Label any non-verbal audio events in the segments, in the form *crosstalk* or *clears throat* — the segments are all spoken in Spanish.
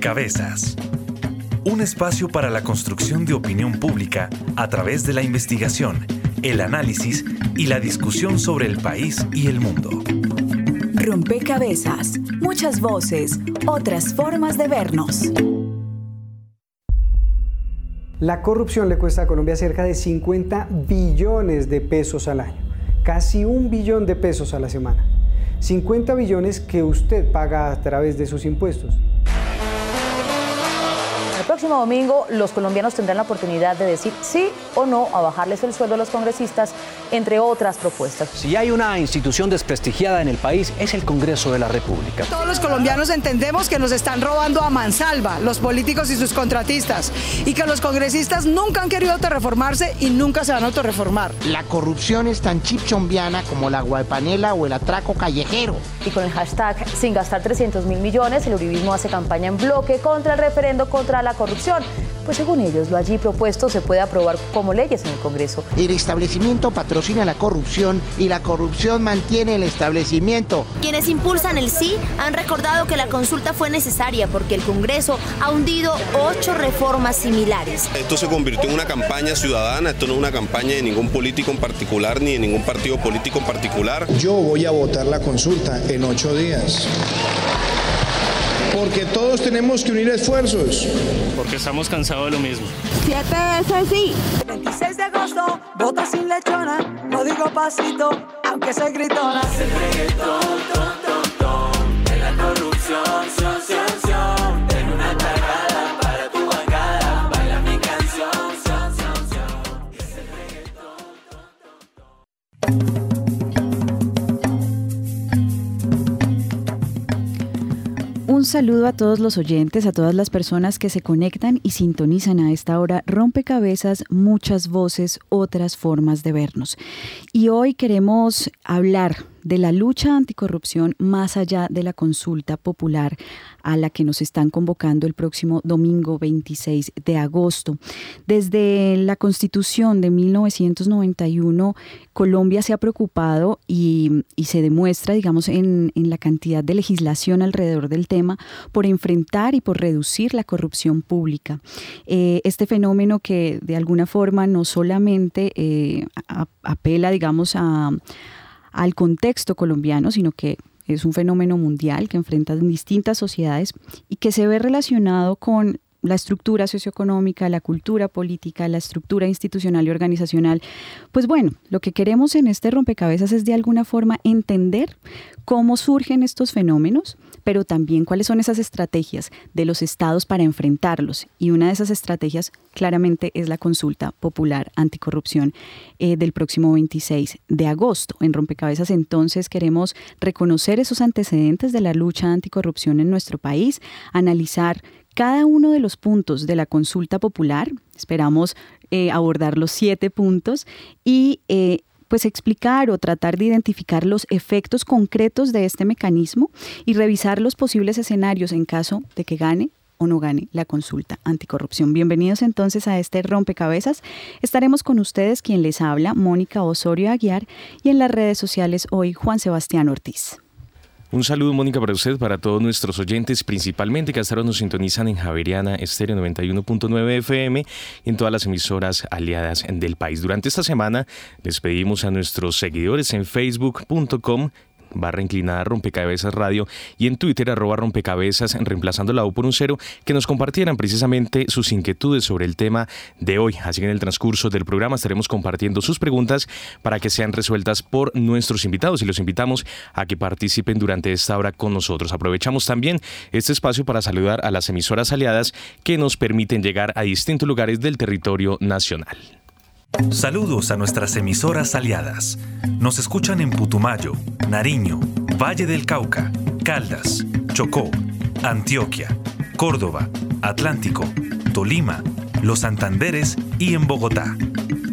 Rompecabezas. Un espacio para la construcción de opinión pública a través de la investigación, el análisis y la discusión sobre el país y el mundo. Rompecabezas. Muchas voces, otras formas de vernos. La corrupción le cuesta a Colombia cerca de 50 billones de pesos al año, casi un billón de pesos a la semana. 50 billones que usted paga a través de sus impuestos. Próximo domingo los colombianos tendrán la oportunidad de decir sí o no a bajarles el sueldo a los congresistas, entre otras propuestas. Si hay una institución desprestigiada en el país es el Congreso de la República. Todos los colombianos entendemos que nos están robando a mansalva los políticos y sus contratistas y que los congresistas nunca han querido autorreformarse y nunca se van a autorreformar. La corrupción es tan chipchombiana como la guaypanela o el atraco callejero. Y con el hashtag sin gastar 300 mil millones, el uribismo hace campaña en bloque contra el referendo contra la corrupción. Pues según ellos, lo allí propuesto se puede aprobar como leyes en el Congreso. El establecimiento patrocina la corrupción y la corrupción mantiene el establecimiento. Quienes impulsan el sí han recordado que la consulta fue necesaria porque el Congreso ha hundido ocho reformas similares. Esto se convirtió en una campaña ciudadana, esto no es una campaña de ningún político en particular ni de ningún partido político en particular. Yo voy a votar la consulta en ocho días porque todos tenemos que unir esfuerzos. Porque estamos cansados de lo mismo. Siete veces sí. 26 de agosto, voto sin lechona, no digo pasito, aunque soy gritona. Es el reggaetón, ton, ton, ton, de la corrupción, sion, sion, sion. Tengo una tagada para tu bancada, baila mi canción, sion, sion, sion. Es el reggaetón, ton, ton, ton. Saludo a todos los oyentes, a todas las personas que se conectan y sintonizan a esta hora rompecabezas, muchas voces, otras formas de vernos. Y hoy queremos hablar de la lucha anticorrupción más allá de la consulta popular a la que nos están convocando el próximo domingo 26 de agosto. Desde la constitución de 1991, Colombia se ha preocupado y, se demuestra, digamos, en, en, la cantidad de legislación alrededor del tema por enfrentar y por reducir la corrupción pública. Eh, este fenómeno que de alguna forma no solamente eh, apela, digamos, a al contexto colombiano, sino que es un fenómeno mundial que enfrenta distintas sociedades y que se ve relacionado con la estructura socioeconómica, la cultura política, la estructura institucional y organizacional. Pues bueno, lo que queremos en este rompecabezas es de alguna forma entender cómo surgen estos fenómenos, pero también cuáles son esas estrategias de los estados para enfrentarlos. Y una de esas estrategias claramente es la consulta popular anticorrupción eh, del próximo 26 de agosto. En rompecabezas entonces queremos reconocer esos antecedentes de la lucha anticorrupción en nuestro país, analizar cada uno de los puntos de la consulta popular, esperamos eh, abordar los siete puntos y eh, pues explicar o tratar de identificar los efectos concretos de este mecanismo y revisar los posibles escenarios en caso de que gane o no gane la consulta anticorrupción. Bienvenidos entonces a este rompecabezas. Estaremos con ustedes quien les habla, Mónica Osorio Aguiar, y en las redes sociales hoy Juan Sebastián Ortiz. Un saludo, Mónica, para usted, para todos nuestros oyentes, principalmente que hasta ahora nos sintonizan en Javeriana Estéreo 91.9 FM en todas las emisoras aliadas del país. Durante esta semana les pedimos a nuestros seguidores en facebook.com barra inclinada rompecabezas radio y en Twitter arroba rompecabezas reemplazando la U por un cero que nos compartieran precisamente sus inquietudes sobre el tema de hoy. Así que en el transcurso del programa estaremos compartiendo sus preguntas para que sean resueltas por nuestros invitados y los invitamos a que participen durante esta hora con nosotros. Aprovechamos también este espacio para saludar a las emisoras aliadas que nos permiten llegar a distintos lugares del territorio nacional. Saludos a nuestras emisoras aliadas. Nos escuchan en Putumayo, Nariño, Valle del Cauca, Caldas, Chocó, Antioquia, Córdoba, Atlántico, Tolima, Los Santanderes y en Bogotá.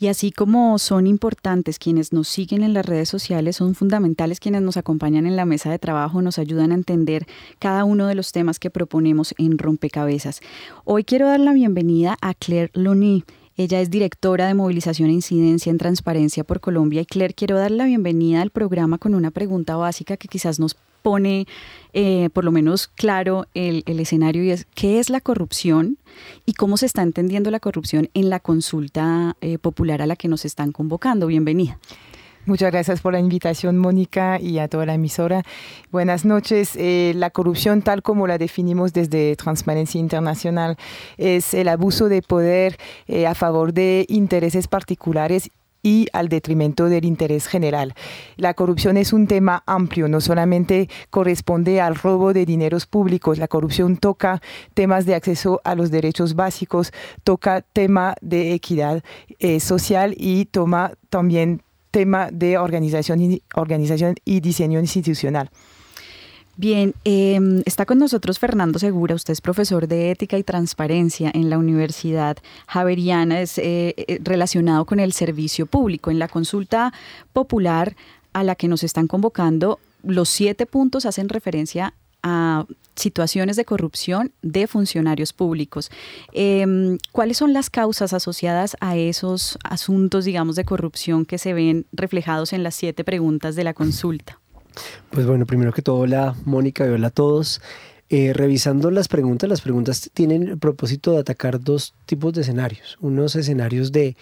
Y así como son importantes quienes nos siguen en las redes sociales, son fundamentales quienes nos acompañan en la mesa de trabajo, nos ayudan a entender cada uno de los temas que proponemos en Rompecabezas. Hoy quiero dar la bienvenida a Claire Loni. Ella es directora de movilización e incidencia en Transparencia por Colombia. Y Claire, quiero dar la bienvenida al programa con una pregunta básica que quizás nos pone eh, por lo menos claro el, escenario y es qué es la corrupción y cómo se está entendiendo la corrupción en la consulta eh, popular a la que nos están convocando. Bienvenida. Muchas gracias por la invitación, Mónica, y a toda la emisora. Buenas noches. Eh, la corrupción, tal como la definimos desde Transparencia Internacional, es el abuso de poder a favor de intereses particulares y al detrimento del interés general. La corrupción es un tema amplio, no solamente corresponde al robo de dineros públicos, la corrupción toca temas de acceso a los derechos básicos, toca tema de equidad eh, social y toma también tema de organización y, organización y diseño institucional. Bien, em, está con nosotros Fernando Segura, usted es profesor de ética y transparencia en la Universidad Javeriana, es eh, eh, relacionado con el servicio público. En la consulta popular a la que nos están convocando, los siete puntos hacen referencia a situaciones de corrupción de funcionarios públicos. Em, ¿Cuáles son las causas asociadas a esos asuntos, digamos, de corrupción que se ven reflejados en las siete preguntas de la consulta? Pues bueno, primero que todo, hola Mónica y hola a todos. Eh, revisando las preguntas, las preguntas tienen el propósito de atacar dos tipos de escenarios. Unos escenarios de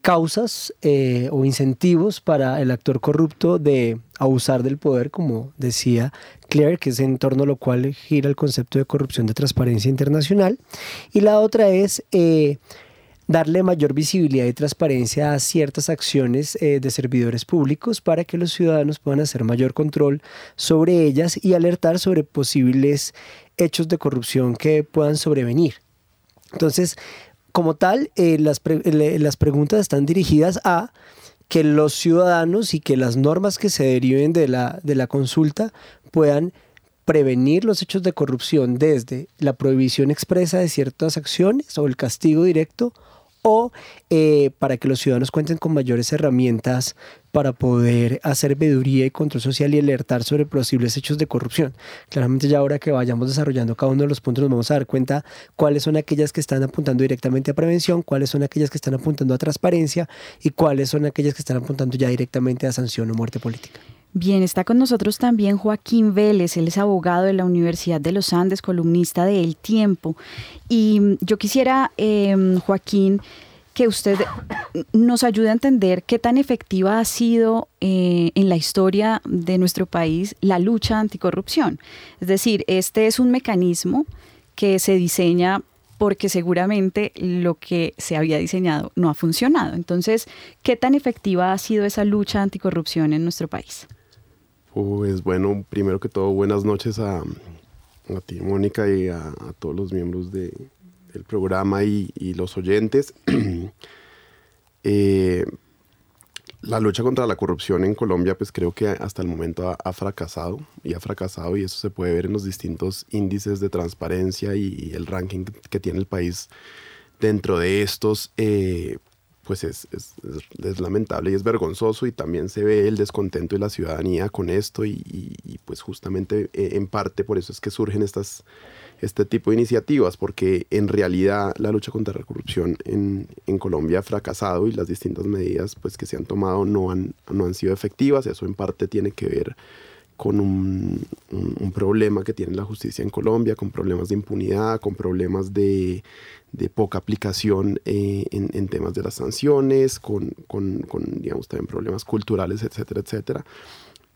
causas eh, o incentivos para el actor corrupto de abusar del poder, como decía Claire, que es en torno a lo cual gira el concepto de corrupción de transparencia internacional. Y la otra es... Eh, darle mayor visibilidad y transparencia a ciertas acciones eh, de servidores públicos para que los ciudadanos puedan hacer mayor control sobre ellas y alertar sobre posibles hechos de corrupción que puedan sobrevenir. Entonces, como tal, eh, las, las preguntas están dirigidas a que los ciudadanos y que las normas que se deriven de la, de la consulta puedan prevenir los hechos de corrupción desde la prohibición expresa de ciertas acciones o el castigo directo o eh, para que los ciudadanos cuenten con mayores herramientas para poder hacer veeduría y control social y alertar sobre posibles hechos de corrupción. Claramente ya ahora que vayamos desarrollando cada uno de los puntos nos vamos a dar cuenta cuáles son aquellas que están apuntando directamente a prevención, cuáles son aquellas que están apuntando a transparencia y cuáles son aquellas que están apuntando ya directamente a sanción o muerte política. Bien, está con nosotros también Joaquín Vélez, él es abogado de la Universidad de los Andes, columnista de El Tiempo. Y mm, yo quisiera, em, Joaquín, que usted nos ayude a entender qué tan efectiva ha sido eh, en la historia de nuestro país la lucha anticorrupción. Es decir, este es un mecanismo que se diseña porque seguramente lo que se había diseñado no ha funcionado. Entonces, ¿qué tan efectiva ha sido esa lucha anticorrupción en nuestro país? Pues bueno, primero que todo, buenas noches a, a ti, Mónica, y a, todos los miembros de, del programa y, los oyentes. *clears throat* Eh, la lucha contra la corrupción en Colombia, pues creo que hasta el momento ha, fracasado y ha fracasado y eso se puede ver en los distintos índices de transparencia y, el ranking que tiene el país. Dentro de estos, eh, pues es, es, lamentable y es vergonzoso y también se ve el descontento de la ciudadanía con esto y, pues justamente eh, en parte por eso es que surgen estas, este tipo de iniciativas, porque en realidad la lucha contra la corrupción en, en, Colombia ha fracasado y las distintas medidas pues, que se han tomado no han, no han sido efectivas, eso en parte tiene que ver con un, un, problema que tiene la justicia en Colombia, con problemas de impunidad, con problemas de, de poca aplicación eh, en, en, temas de las sanciones, con, con, digamos, también problemas culturales, etcétera, etcétera.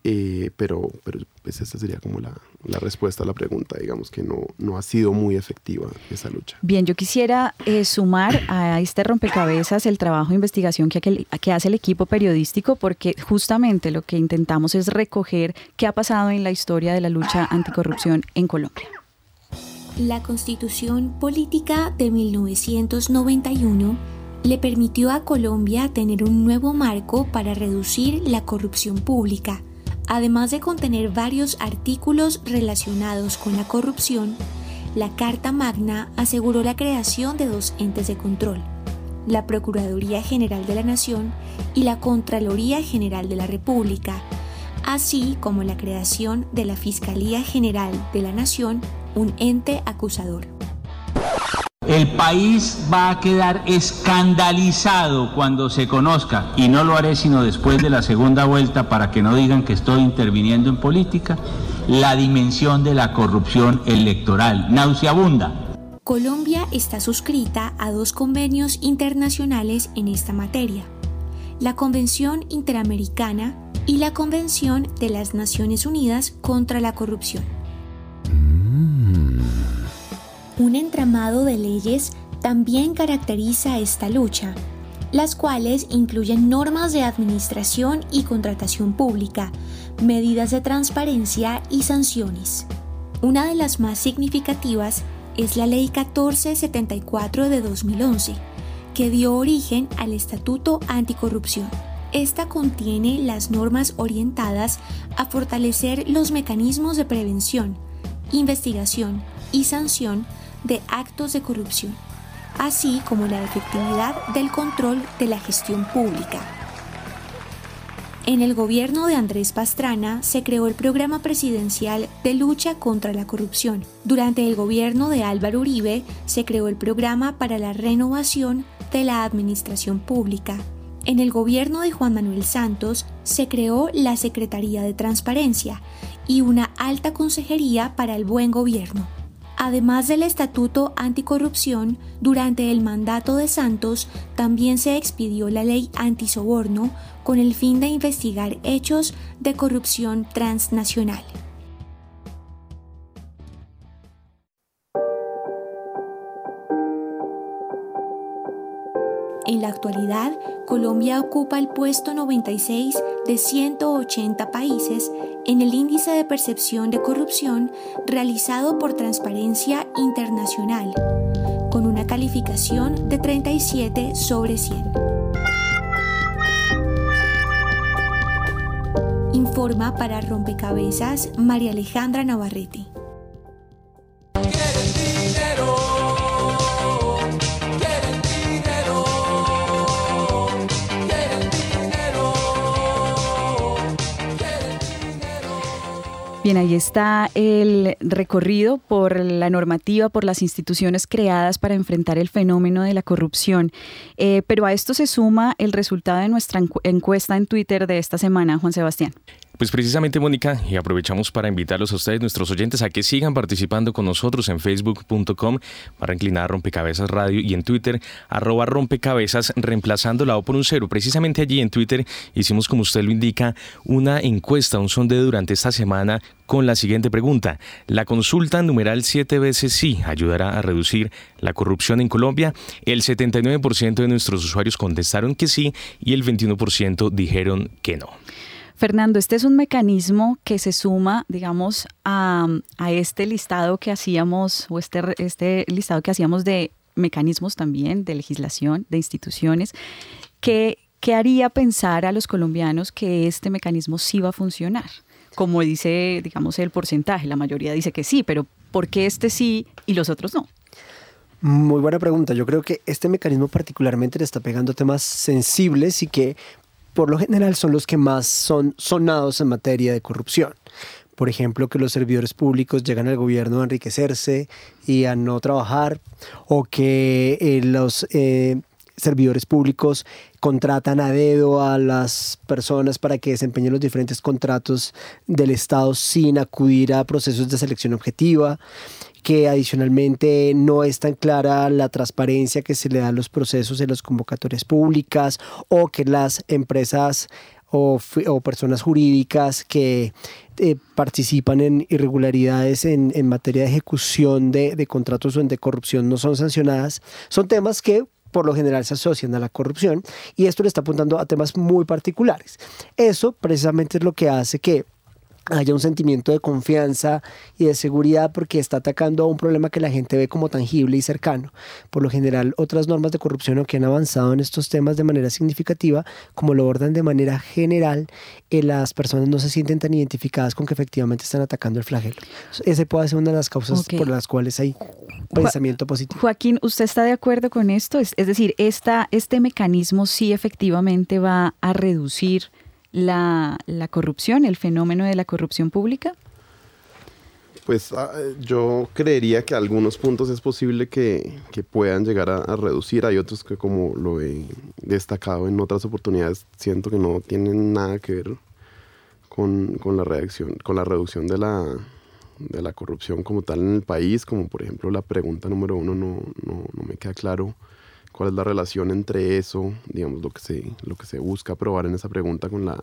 Eh, pero, pero pues esa sería como la, la, respuesta a la pregunta, digamos que no, no ha sido muy efectiva esa lucha. Bien, yo quisiera eh, sumar a este rompecabezas el trabajo de investigación que, que hace el equipo periodístico, porque justamente lo que intentamos es recoger qué ha pasado en la historia de la lucha anticorrupción en Colombia. La constitución política de 1991 le permitió a Colombia tener un nuevo marco para reducir la corrupción pública Además de contener varios artículos relacionados con la corrupción, la Carta Magna aseguró la creación de dos entes de control, la Procuraduría General de la Nación y la Contraloría General de la República, así como la creación de la Fiscalía General de la Nación, un ente acusador. El país va a quedar escandalizado cuando se conozca, y no lo haré sino después de la segunda vuelta para que no digan que estoy interviniendo en política, la dimensión de la corrupción electoral, nauseabunda. Colombia está suscrita a dos convenios internacionales en esta materia, la Convención Interamericana y la Convención de las Naciones Unidas contra la Corrupción. Un entramado de leyes también caracteriza esta lucha, las cuales incluyen normas de administración y contratación pública, medidas de transparencia y sanciones. Una de las más significativas es la Ley 1474 de 2011, que dio origen al Estatuto Anticorrupción. Esta contiene las normas orientadas a fortalecer los mecanismos de prevención, investigación y sanción de actos de corrupción, así como la efectividad del control de la gestión pública. En el gobierno de Andrés Pastrana se creó el programa presidencial de lucha contra la corrupción. Durante el gobierno de Álvaro Uribe se creó el programa para la renovación de la administración pública. En el gobierno de Juan Manuel Santos se creó la Secretaría de Transparencia y una alta consejería para el buen gobierno. Además del Estatuto Anticorrupción, durante el mandato de Santos también se expidió la ley antisoborno con el fin de investigar hechos de corrupción transnacional. En la actualidad, Colombia ocupa el puesto 96 de 180 países en el índice de percepción de corrupción realizado por Transparencia Internacional, con una calificación de 37 sobre 100. Informa para Rompecabezas María Alejandra Navarrete. Bien, ahí está el recorrido por la normativa, por las instituciones creadas para enfrentar el fenómeno de la corrupción. Eh, pero a esto se suma el resultado de nuestra encuesta en Twitter de esta semana, Juan Sebastián. Pues precisamente, Mónica, y aprovechamos para invitarlos a ustedes, nuestros oyentes, a que sigan participando con nosotros en facebook.com para inclinar Rompecabezas Radio y en Twitter, arroba rompecabezas, reemplazando la O por un cero. Precisamente allí en Twitter hicimos, como usted lo indica, una encuesta, un sondeo durante esta semana con la siguiente pregunta. ¿La consulta numeral siete veces sí ayudará a reducir la corrupción en Colombia? El 79% de nuestros usuarios contestaron que sí y el 21% dijeron que no. Fernando, este es un mecanismo que se suma, digamos, a, este listado que hacíamos, o este, este listado que hacíamos de mecanismos también, de legislación, de instituciones, que, que haría pensar a los colombianos que este mecanismo sí va a funcionar. Como dice, digamos, el porcentaje, la mayoría dice que sí, pero ¿por qué este sí y los otros no? Muy buena pregunta. Yo creo que este mecanismo particularmente le está pegando temas sensibles y que por lo general son los que más son sonados en materia de corrupción. Por ejemplo, que los servidores públicos llegan al gobierno a enriquecerse y a no trabajar, o que eh, los eh, servidores públicos contratan a dedo a las personas para que desempeñen los diferentes contratos del Estado sin acudir a procesos de selección objetiva que adicionalmente no es tan clara la transparencia que se le da a los procesos en las convocatorias públicas o que las empresas o, personas jurídicas que eh, participan en irregularidades en, materia de ejecución de, de contratos o de corrupción no son sancionadas, son temas que por lo general se asocian a la corrupción y esto le está apuntando a temas muy particulares. Eso precisamente es lo que hace que haya un sentimiento de confianza y de seguridad porque está atacando a un problema que la gente ve como tangible y cercano. Por lo general, otras normas de corrupción, que han avanzado en estos temas de manera significativa, como lo abordan de manera general, eh, las personas no se sienten tan identificadas con que efectivamente están atacando el flagelo. Ese puede ser una de las causas por las cuales hay pensamiento positivo. Joaquín, ¿usted está de acuerdo con esto? Es, es decir, esta, este mecanismo sí efectivamente va a reducir la, la corrupción, el fenómeno de la corrupción pública? Pues ah, yo creería que algunos puntos es posible que, que puedan llegar a, reducir. Hay otros que como lo he destacado en otras oportunidades, siento que no tienen nada que ver con, con la, reacción, con la reducción de la, de la corrupción como tal en el país, como por ejemplo la pregunta número uno no, no, no me queda claro cuál es la relación entre eso, digamos, lo que se, lo que se busca probar en esa pregunta con la,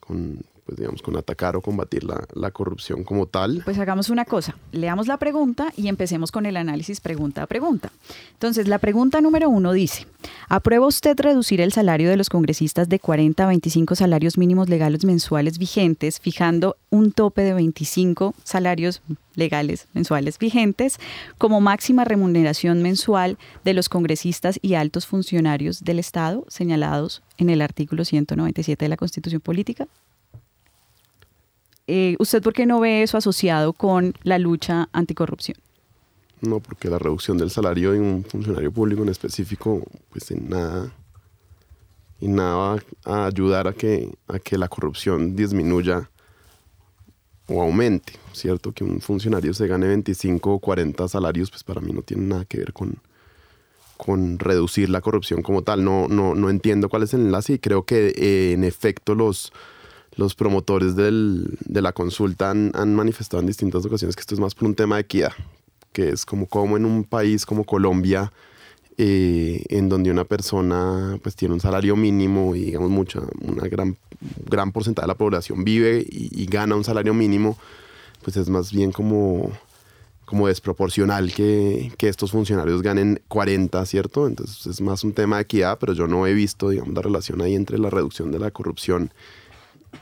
con, pues digamos, con atacar o combatir la, corrupción como tal. Pues hagamos una cosa, leamos la pregunta y empecemos con el análisis pregunta a pregunta. Entonces, la pregunta número uno dice, ¿aprueba usted reducir el salario de los congresistas de 40 a 25 salarios mínimos legales mensuales vigentes, fijando un tope de 25 salarios legales mensuales vigentes como máxima remuneración mensual de los congresistas y altos funcionarios del Estado señalados en el artículo 197 de la Constitución Política? Eh, ¿usted por qué no ve eso asociado con la lucha anticorrupción? No, porque la reducción del salario de un funcionario público en específico, pues en nada, en nada va a ayudar a que, a que la corrupción disminuya o aumente, ¿cierto? Que un funcionario se gane 25 o 40 salarios, pues para mí no tiene nada que ver con, con reducir la corrupción como tal. No, no, no entiendo cuál es el enlace y creo que eh, en efecto los los promotores del, de la consulta han, han, manifestado en distintas ocasiones que esto es más por un tema de equidad, que es como, como en un país como Colombia, eh, en donde una persona pues tiene un salario mínimo y digamos mucha, una gran, gran porcentaje de la población vive y, gana un salario mínimo, pues es más bien como, como desproporcional que, que, estos funcionarios ganen 40, ¿cierto? Entonces es más un tema de equidad, pero yo no he visto, digamos, la relación ahí entre la reducción de la corrupción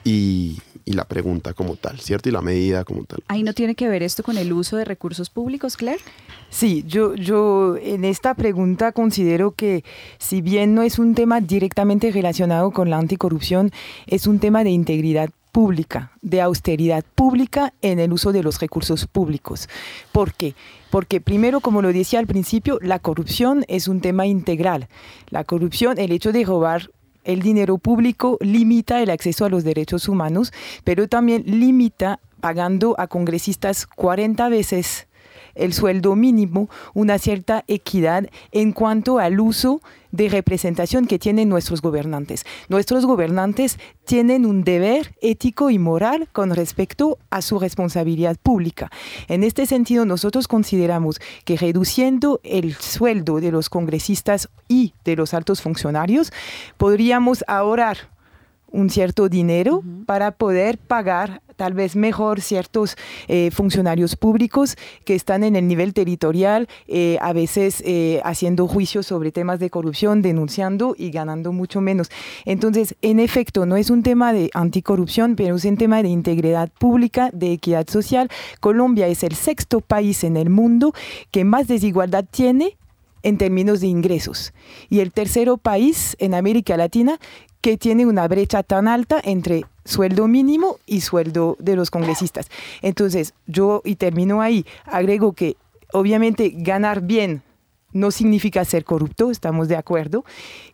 y, la pregunta como tal, ¿cierto? Y la medida como tal. ¿Ahí no tiene que ver esto con el uso de recursos públicos, Claire? Sí, yo, yo en esta pregunta considero que si bien no es un tema directamente relacionado con la anticorrupción, es un tema de integridad pública, de austeridad pública en el uso de los recursos públicos. ¿Por qué? Porque primero, como lo decía al principio, la corrupción es un tema integral. La corrupción, el hecho de robar el dinero público limita el acceso a los derechos humanos, pero también limita pagando a congresistas 40 veces el sueldo mínimo, una cierta equidad en cuanto al uso de representación que tienen nuestros gobernantes. Nuestros gobernantes tienen un deber ético y moral con respecto a su responsabilidad pública. En este sentido, nosotros consideramos que reduciendo el sueldo de los congresistas y de los altos funcionarios, podríamos ahorrar un cierto dinero para poder pagar tal vez mejor ciertos eh, funcionarios públicos que están en el nivel territorial, eh, a veces eh, haciendo juicios sobre temas de corrupción, denunciando y ganando mucho menos. Entonces, en efecto, no es un tema de anticorrupción, pero es un tema de integridad pública, de equidad social. Colombia es el sexto país en el mundo que más desigualdad tiene en términos de ingresos. Y el tercero país en América Latina que tiene una brecha tan alta entre sueldo mínimo y sueldo de los congresistas. Entonces, yo, y termino ahí, agrego que obviamente ganar bien no significa ser corrupto, estamos de acuerdo,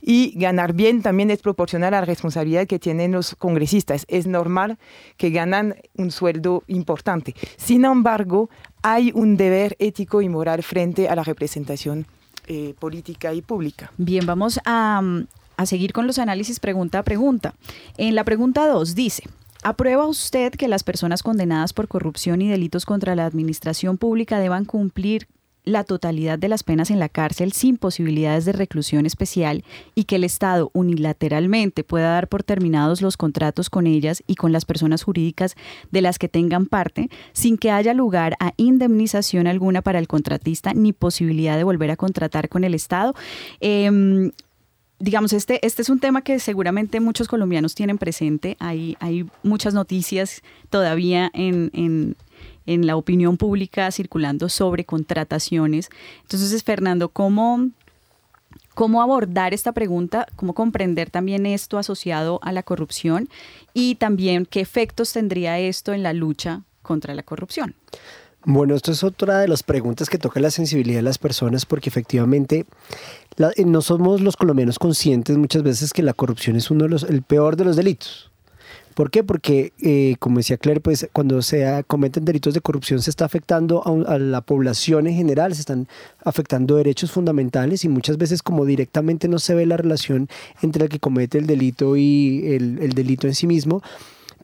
y ganar bien también es proporcional a la responsabilidad que tienen los congresistas. Es normal que ganan un sueldo importante. Sin embargo, hay un deber ético y moral frente a la representación eh, política y pública. Bien, vamos a, a seguir con los análisis pregunta a pregunta. En la pregunta 2 dice, ¿aprueba usted que las personas condenadas por corrupción y delitos contra la administración pública deban cumplir la totalidad de las penas en la cárcel sin posibilidades de reclusión especial y que el Estado unilateralmente pueda dar por terminados los contratos con ellas y con las personas jurídicas de las que tengan parte sin que haya lugar a indemnización alguna para el contratista ni posibilidad de volver a contratar con el Estado. Em, digamos, este, este es un tema que seguramente muchos colombianos tienen presente. Hay, hay muchas noticias todavía en, en, en la opinión pública circulando sobre contrataciones. Entonces, Fernando, ¿cómo, cómo abordar esta pregunta, cómo comprender también esto asociado a la corrupción y también qué efectos tendría esto en la lucha contra la corrupción. Bueno, esto es otra de las preguntas que toca la sensibilidad de las personas porque efectivamente eh, no somos los colombianos conscientes muchas veces que la corrupción es uno de los, el peor de los delitos. ¿Por qué? Porque, eh, como decía Claire, pues cuando se cometen delitos de corrupción se está afectando a, la población en general, se están afectando derechos fundamentales y muchas veces como directamente no se ve la relación entre el que comete el delito y el, el delito en sí mismo,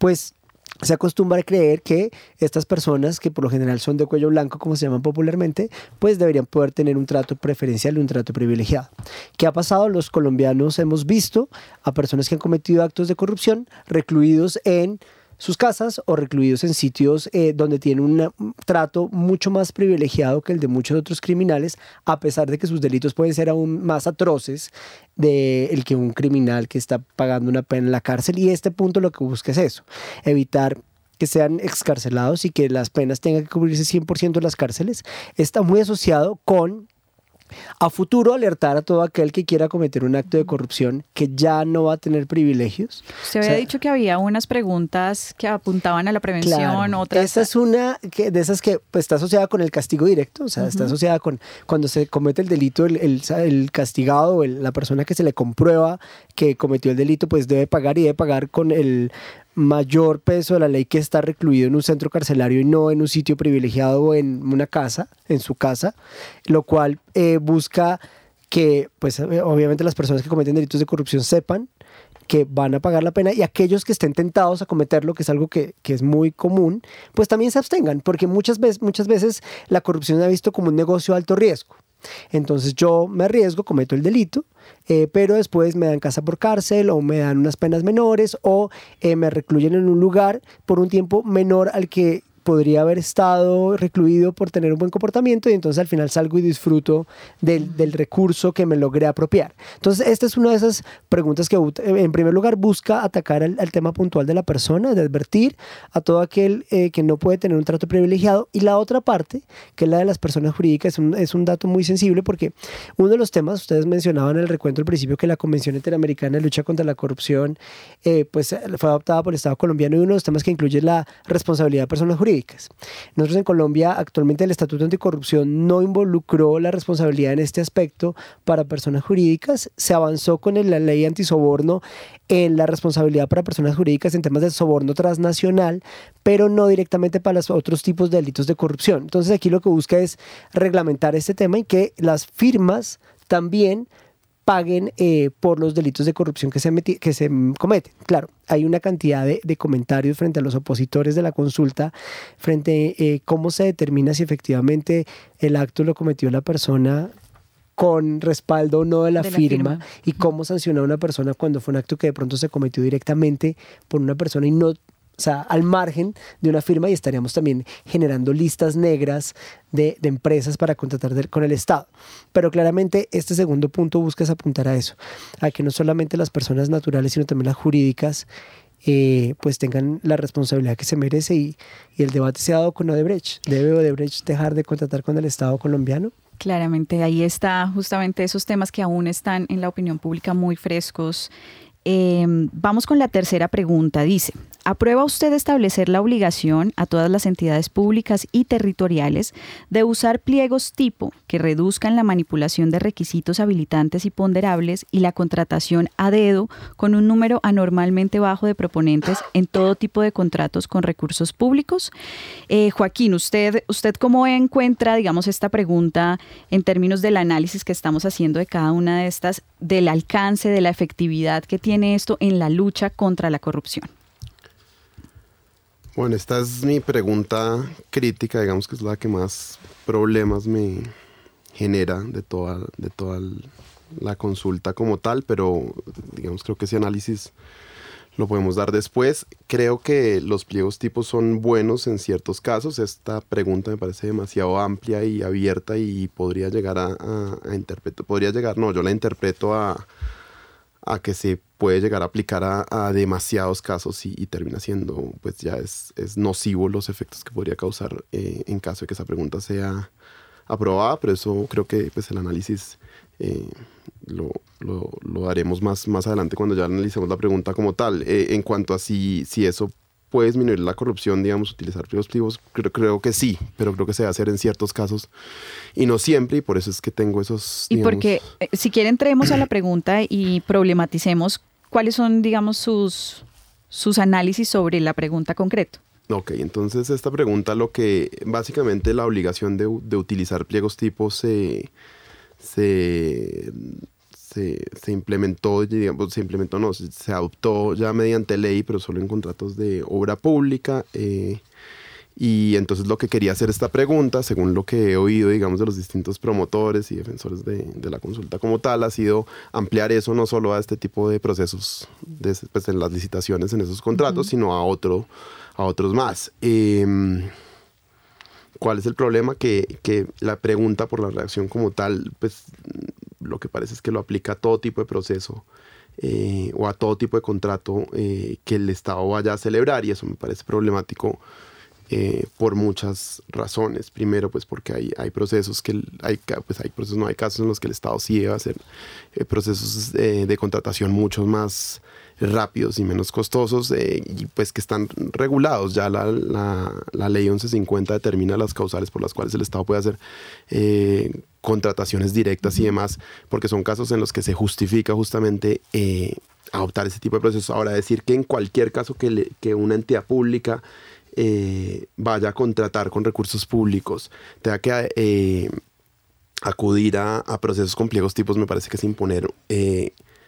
pues se acostumbra a creer que estas personas, que por lo general son de cuello blanco, como se llaman popularmente, pues deberían poder tener un trato preferencial y un trato privilegiado. ¿Qué ha pasado? Los colombianos hemos visto a personas que han cometido actos de corrupción recluidos en sus casas o recluidos en sitios eh, donde tienen un trato mucho más privilegiado que el de muchos otros criminales, a pesar de que sus delitos pueden ser aún más atroces de el que un criminal que está pagando una pena en la cárcel. Y este punto lo que busca es eso, evitar que sean excarcelados y que las penas tengan que cubrirse 100% de las cárceles, está muy asociado con a futuro alertar a todo aquel que quiera cometer un acto de corrupción que ya no va a tener privilegios. Se había dicho que había unas preguntas que apuntaban a la prevención, otras. Esa es una que, de esas que pues, está asociada con el castigo directo, o sea, está asociada con cuando se comete el delito, el, el, castigado o la persona que se le comprueba que cometió el delito, pues debe pagar y debe pagar con el mayor peso de la ley que está recluido en un centro carcelario y no en un sitio privilegiado o en una casa, en su casa, lo cual eh, busca que, pues eh, obviamente las personas que cometen delitos de corrupción sepan que van a pagar la pena y aquellos que estén tentados a cometerlo, que es algo que, que, es muy común, pues también se abstengan, porque muchas veces, muchas veces la corrupción se ha visto como un negocio de alto riesgo. Entonces yo me arriesgo, cometo el delito, eh, pero después me dan casa por cárcel o me dan unas penas menores o eh, me recluyen en un lugar por un tiempo menor al que podría haber estado recluido por tener un buen comportamiento y entonces al final salgo y disfruto del, del, recurso que me logré apropiar. Entonces, esta es una de esas preguntas que en primer lugar busca atacar al, tema puntual de la persona, de advertir a todo aquel eh, que no puede tener un trato privilegiado. Y la otra parte, que es la de las personas jurídicas, es un, es un dato muy sensible porque uno de los temas, ustedes mencionaban en el recuento al principio que la Convención Interamericana de Lucha contra la Corrupción eh, pues fue adoptada por el Estado colombiano y uno de los temas que incluye la responsabilidad de personas jurídicas nosotros en Colombia actualmente el Estatuto Anticorrupción no involucró la responsabilidad en este aspecto para personas jurídicas. Se avanzó con la ley antisoborno en la responsabilidad para personas jurídicas en temas de soborno transnacional, pero no directamente para los otros tipos de delitos de corrupción. Entonces aquí lo que busca es reglamentar este tema y que las firmas también paguen eh, por los delitos de corrupción que se, que se cometen. Claro, hay una cantidad de, comentarios frente a los opositores de la consulta, frente a eh, cómo se determina si efectivamente el acto lo cometió la persona con respaldo o no de la, firma, y cómo sancionar a una persona cuando fue un acto que de pronto se cometió directamente por una persona y no sea, al margen de una firma y estaríamos también generando listas negras de, empresas para contratar con el Estado. Pero claramente este segundo punto busca apuntar a eso, a que no solamente las personas naturales, sino también las jurídicas eh, pues tengan la responsabilidad que se merece y, y, el debate se ha dado con Odebrecht. ¿Debe Odebrecht dejar de contratar con el Estado colombiano? Claramente, ahí está justamente esos temas que aún están en la opinión pública muy frescos Em, vamos con la tercera pregunta. Dice, ¿aprueba usted establecer la obligación a todas las entidades públicas y territoriales de usar pliegos tipo que reduzcan la manipulación de requisitos habilitantes y ponderables y la contratación a dedo con un número anormalmente bajo de proponentes en todo tipo de contratos con recursos públicos? Eh, Joaquín, ¿usted, ¿usted cómo encuentra, digamos, esta pregunta en términos del análisis que estamos haciendo de cada una de estas, del alcance, de la efectividad que tiene? Tiene esto en la lucha contra la corrupción? Bueno, esta es mi pregunta crítica, digamos que es la que más problemas me genera de toda, de toda la consulta como tal, pero digamos creo que ese análisis lo podemos dar después. Creo que los pliegos tipos son buenos en ciertos casos. Esta pregunta me parece demasiado amplia y abierta y podría llegar a, a, a interpretar, podría llegar, no, yo la interpreto a, a que se puede llegar a aplicar a, a demasiados casos y, termina siendo, pues ya es, es, nocivo los efectos que podría causar eh, en caso de que esa pregunta sea aprobada, pero eso creo que pues el análisis eh, lo, lo, lo, haremos más, más adelante cuando ya analicemos la pregunta como tal. Eh, en cuanto a si, si eso puede disminuir la corrupción, digamos, utilizar pliegos activos, creo, creo, que sí, pero creo que se va a hacer en ciertos casos y no siempre, y por eso es que tengo esos... Digamos... Y porque, eh, si quiere, entremos a la pregunta y problematicemos cuáles son, digamos, sus, sus análisis sobre la pregunta concreto. Ok, entonces esta pregunta lo que básicamente la obligación de, de utilizar pliegos tipos se, se, se, se, implementó, digamos, se implementó, no, se, se, adoptó ya mediante ley, pero solo en contratos de obra pública. Eh, y entonces lo que quería hacer esta pregunta, según lo que he oído, digamos, de los distintos promotores y defensores de, de la consulta como tal, ha sido ampliar eso no solo a este tipo de procesos, de, pues, en las licitaciones, en esos contratos, uh -huh. sino a, otro, a otros más. Eh, ¿Cuál es el problema? Que, que, la pregunta por la reacción como tal, pues lo que parece es que lo aplica a todo tipo de proceso eh, o a todo tipo de contrato eh, que el Estado vaya a celebrar y eso me parece problemático eh, por muchas razones. Primero, pues porque hay, hay procesos que hay, pues hay procesos, no hay casos en los que el Estado sí debe hacer procesos de, contratación mucho más rápidos y menos costosos eh, y pues que están regulados. Ya la, la, la, ley 1150 determina las causales por las cuales el Estado puede hacer eh, contrataciones directas y demás, porque son casos en los que se justifica justamente eh, adoptar ese tipo de procesos. Ahora, decir que en cualquier caso que, le, que una entidad pública vaya a contratar con recursos públicos, tenga que acudir a, a, procesos con pliegos tipos, me parece que es imponer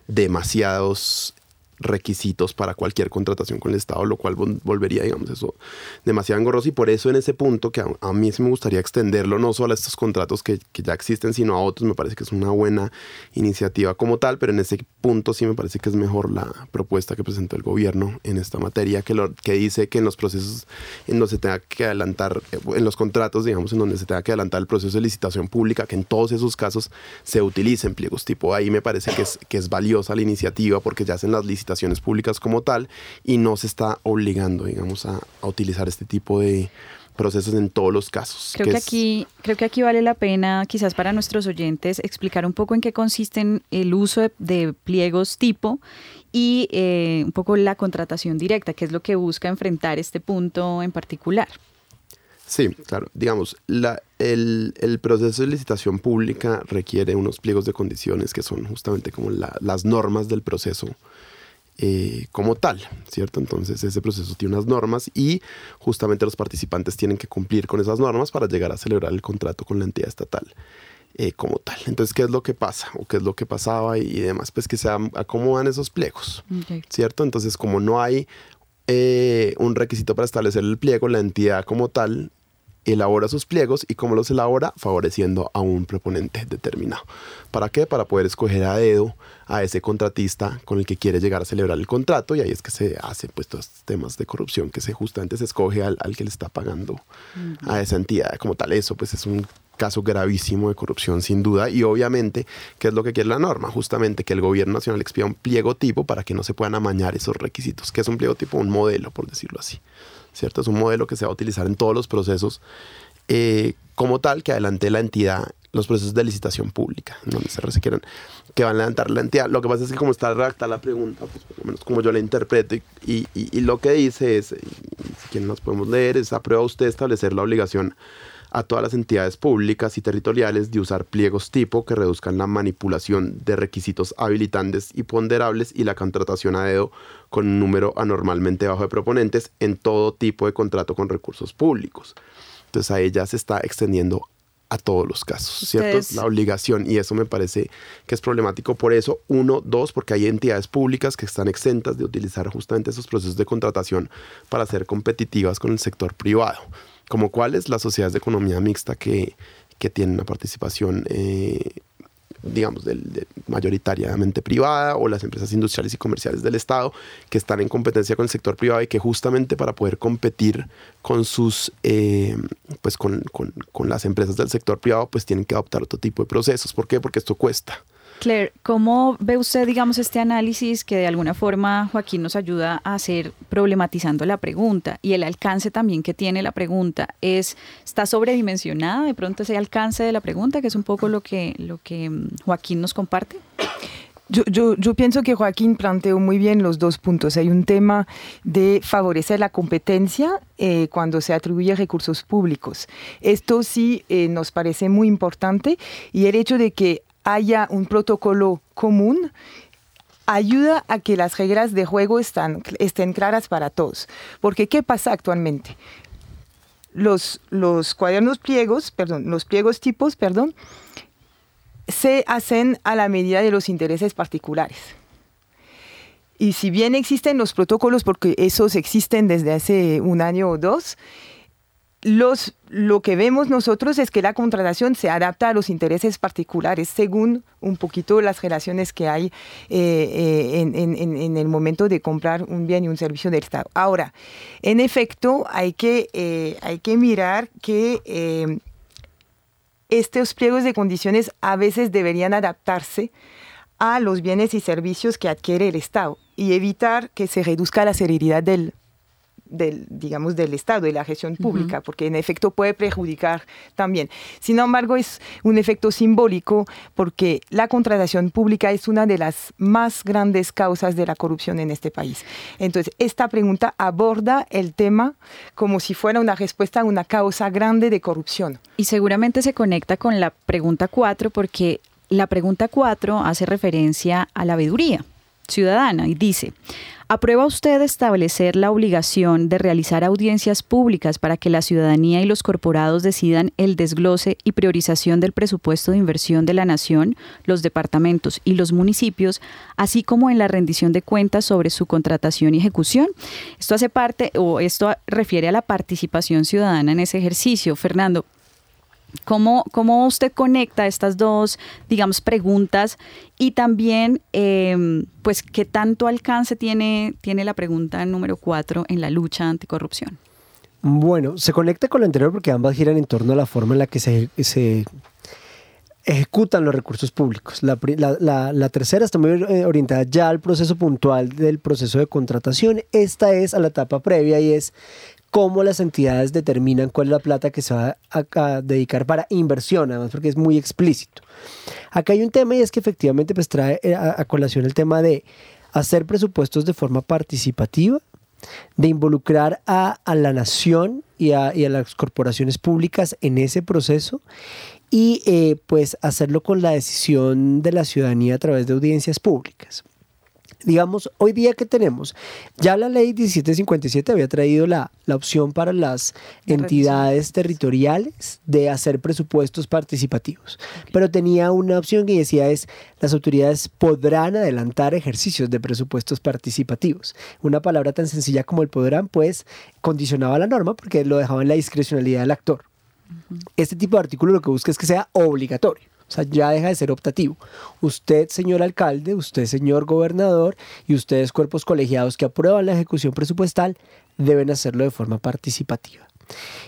demasiados requisitos para cualquier contratación con el Estado, lo cual volvería, digamos, eso demasiado engorroso. Y por eso en ese punto que a, a mí sí me gustaría extenderlo no solo a estos contratos que, que, ya existen, sino a otros, me parece que es una buena iniciativa como tal, pero en ese punto sí me parece que es mejor la propuesta que presentó el gobierno en esta materia, que, lo, que dice que en los procesos en donde se tenga que adelantar, en los contratos, digamos, en donde se tenga que adelantar el proceso de licitación pública, que en todos esos casos se utilicen pliegos tipo, ahí me parece que es, que es valiosa la iniciativa porque ya hacen las licitaciones licitaciones públicas como tal y no se está obligando, digamos, a, a utilizar este tipo de procesos en todos los casos. Creo que, que aquí, creo que aquí vale la pena, quizás para nuestros oyentes, explicar un poco en qué consiste el uso de, de pliegos tipo y eh, un poco la contratación directa, que es lo que busca enfrentar este punto en particular. Sí, claro. Digamos, la, el, el, proceso de licitación pública requiere unos pliegos de condiciones que son justamente como la, las normas del proceso eh, como tal, ¿cierto? Entonces ese proceso tiene unas normas y justamente los participantes tienen que cumplir con esas normas para llegar a celebrar el contrato con la entidad estatal eh, como tal. Entonces, ¿qué es lo que pasa? ¿O qué es lo que pasaba y, y demás? Pues que se acomodan esos pliegos, okay. ¿cierto? Entonces, como no hay eh, un requisito para establecer el pliego, la entidad como tal elabora sus pliegos y cómo los elabora favoreciendo a un proponente determinado. ¿Para qué? Para poder escoger a dedo a ese contratista con el que quiere llegar a celebrar el contrato y ahí es que se hacen pues todos estos temas de corrupción que se justamente se escoge al, al que le está pagando uh -huh. a esa entidad como tal. Eso pues es un caso gravísimo de corrupción sin duda y obviamente qué es lo que quiere la norma justamente que el gobierno nacional expida un pliego tipo para que no se puedan amañar esos requisitos que es un pliego tipo un modelo por decirlo así cierto es un modelo que se va a utilizar en todos los procesos eh, como tal que adelante la entidad los procesos de licitación pública donde se requieran que van a levantar la entidad. Lo que pasa es que como está redactada la pregunta pues por lo menos como yo la interpreto y, y, y, lo que dice es si quieren nos podemos leer es aprueba usted establecer la obligación a todas las entidades públicas y territoriales de usar pliegos tipo que reduzcan la manipulación de requisitos habilitantes y ponderables y la contratación a dedo con un número anormalmente bajo de proponentes en todo tipo de contrato con recursos públicos. Entonces a ella se está extendiendo a todos los casos, ¿cierto? Ustedes... La obligación y eso me parece que es problemático por eso. Uno, dos, porque hay entidades públicas que están exentas de utilizar justamente esos procesos de contratación para ser competitivas con el sector privado como cuáles las sociedades de economía mixta que, que tienen una participación, eh, digamos, de, mayoritariamente privada o las empresas industriales y comerciales del Estado que están en competencia con el sector privado y que justamente para poder competir con sus, eh, pues con, con, con las empresas del sector privado, pues tienen que adoptar otro tipo de procesos. ¿Por qué? Porque esto cuesta. Claire, ¿cómo ve usted, digamos, este análisis que de alguna forma Joaquín nos ayuda a hacer problematizando la pregunta y el alcance también que tiene la pregunta? ¿Es, ¿Está sobredimensionada de pronto ese alcance de la pregunta, que es un poco lo que, lo que mm, Joaquín nos comparte? Yo, pienso que Joaquín planteó muy bien los dos puntos. Hay un tema de favorecer la competencia eh, cuando se atribuye recursos públicos. Esto sí eh, nos parece muy importante y el hecho de que haya un protocolo común ayuda a que las reglas de juego están, estén claras para todos. Porque ¿qué pasa actualmente? Los, los cuadernos pliegos, perdón, los pliegos tipos, perdón, se hacen a la medida de los intereses particulares. Y si bien existen los protocolos, porque esos existen desde hace un año o dos, lo que vemos nosotros es que la contratación se adapta a los intereses particulares según un poquito las relaciones que hay eh, eh, en, el momento de comprar un bien y un servicio del Estado. Ahora, en efecto, hay que, eh, hay que mirar que estos pliegos de condiciones a veces deberían adaptarse a los bienes y servicios que adquiere el Estado y evitar que se reduzca la celeridad del, del, digamos, del Estado, de la gestión pública, porque en efecto puede perjudicar también. Sin embargo, es un efecto simbólico porque la contratación pública es una de las más grandes causas de la corrupción en este país. Entonces, esta pregunta aborda el tema como si fuera una respuesta a una causa grande de corrupción. Y seguramente se conecta con la pregunta 4 porque la pregunta 4 hace referencia a la veeduría ciudadana y dice, ¿Aprueba usted establecer la obligación de realizar audiencias públicas para que la ciudadanía y los corporados decidan el desglose y priorización del presupuesto de inversión de la nación, los departamentos y los municipios, así como en la rendición de cuentas sobre su contratación y ejecución? Esto hace parte o esto refiere a la participación ciudadana en ese ejercicio. Fernando, ¿Cómo, ¿Cómo, usted conecta estas dos, digamos, preguntas y también, em, pues, qué tanto alcance tiene, tiene la pregunta número cuatro en la lucha anticorrupción? Bueno, se conecta con lo anterior porque ambas giran en torno a la forma en la que se, se ejecutan los recursos públicos. La, la, la, tercera está muy eh, orientada ya al proceso puntual del proceso de contratación. Esta es a la etapa previa y es cómo las entidades determinan cuál es la plata que se va a, dedicar para inversión, además porque es muy explícito. Acá hay un tema y es que efectivamente pues trae eh, a, colación el tema de hacer presupuestos de forma participativa, de involucrar a, la nación y a, las corporaciones públicas en ese proceso y eh, pues hacerlo con la decisión de la ciudadanía a través de audiencias públicas digamos, hoy día que tenemos, ya la ley 1757 había traído la, la opción para las entidades territoriales de hacer presupuestos participativos, pero tenía una opción que decía es, las autoridades podrán adelantar ejercicios de presupuestos participativos. Una palabra tan sencilla como el podrán, pues, condicionaba la norma porque lo dejaba en la discrecionalidad del actor. Este tipo de artículo lo que busca es que sea obligatorio. Sea, ya deja de ser optativo. Usted, señor alcalde, usted, señor gobernador, y ustedes, cuerpos colegiados que aprueban la ejecución presupuestal, deben hacerlo de forma participativa.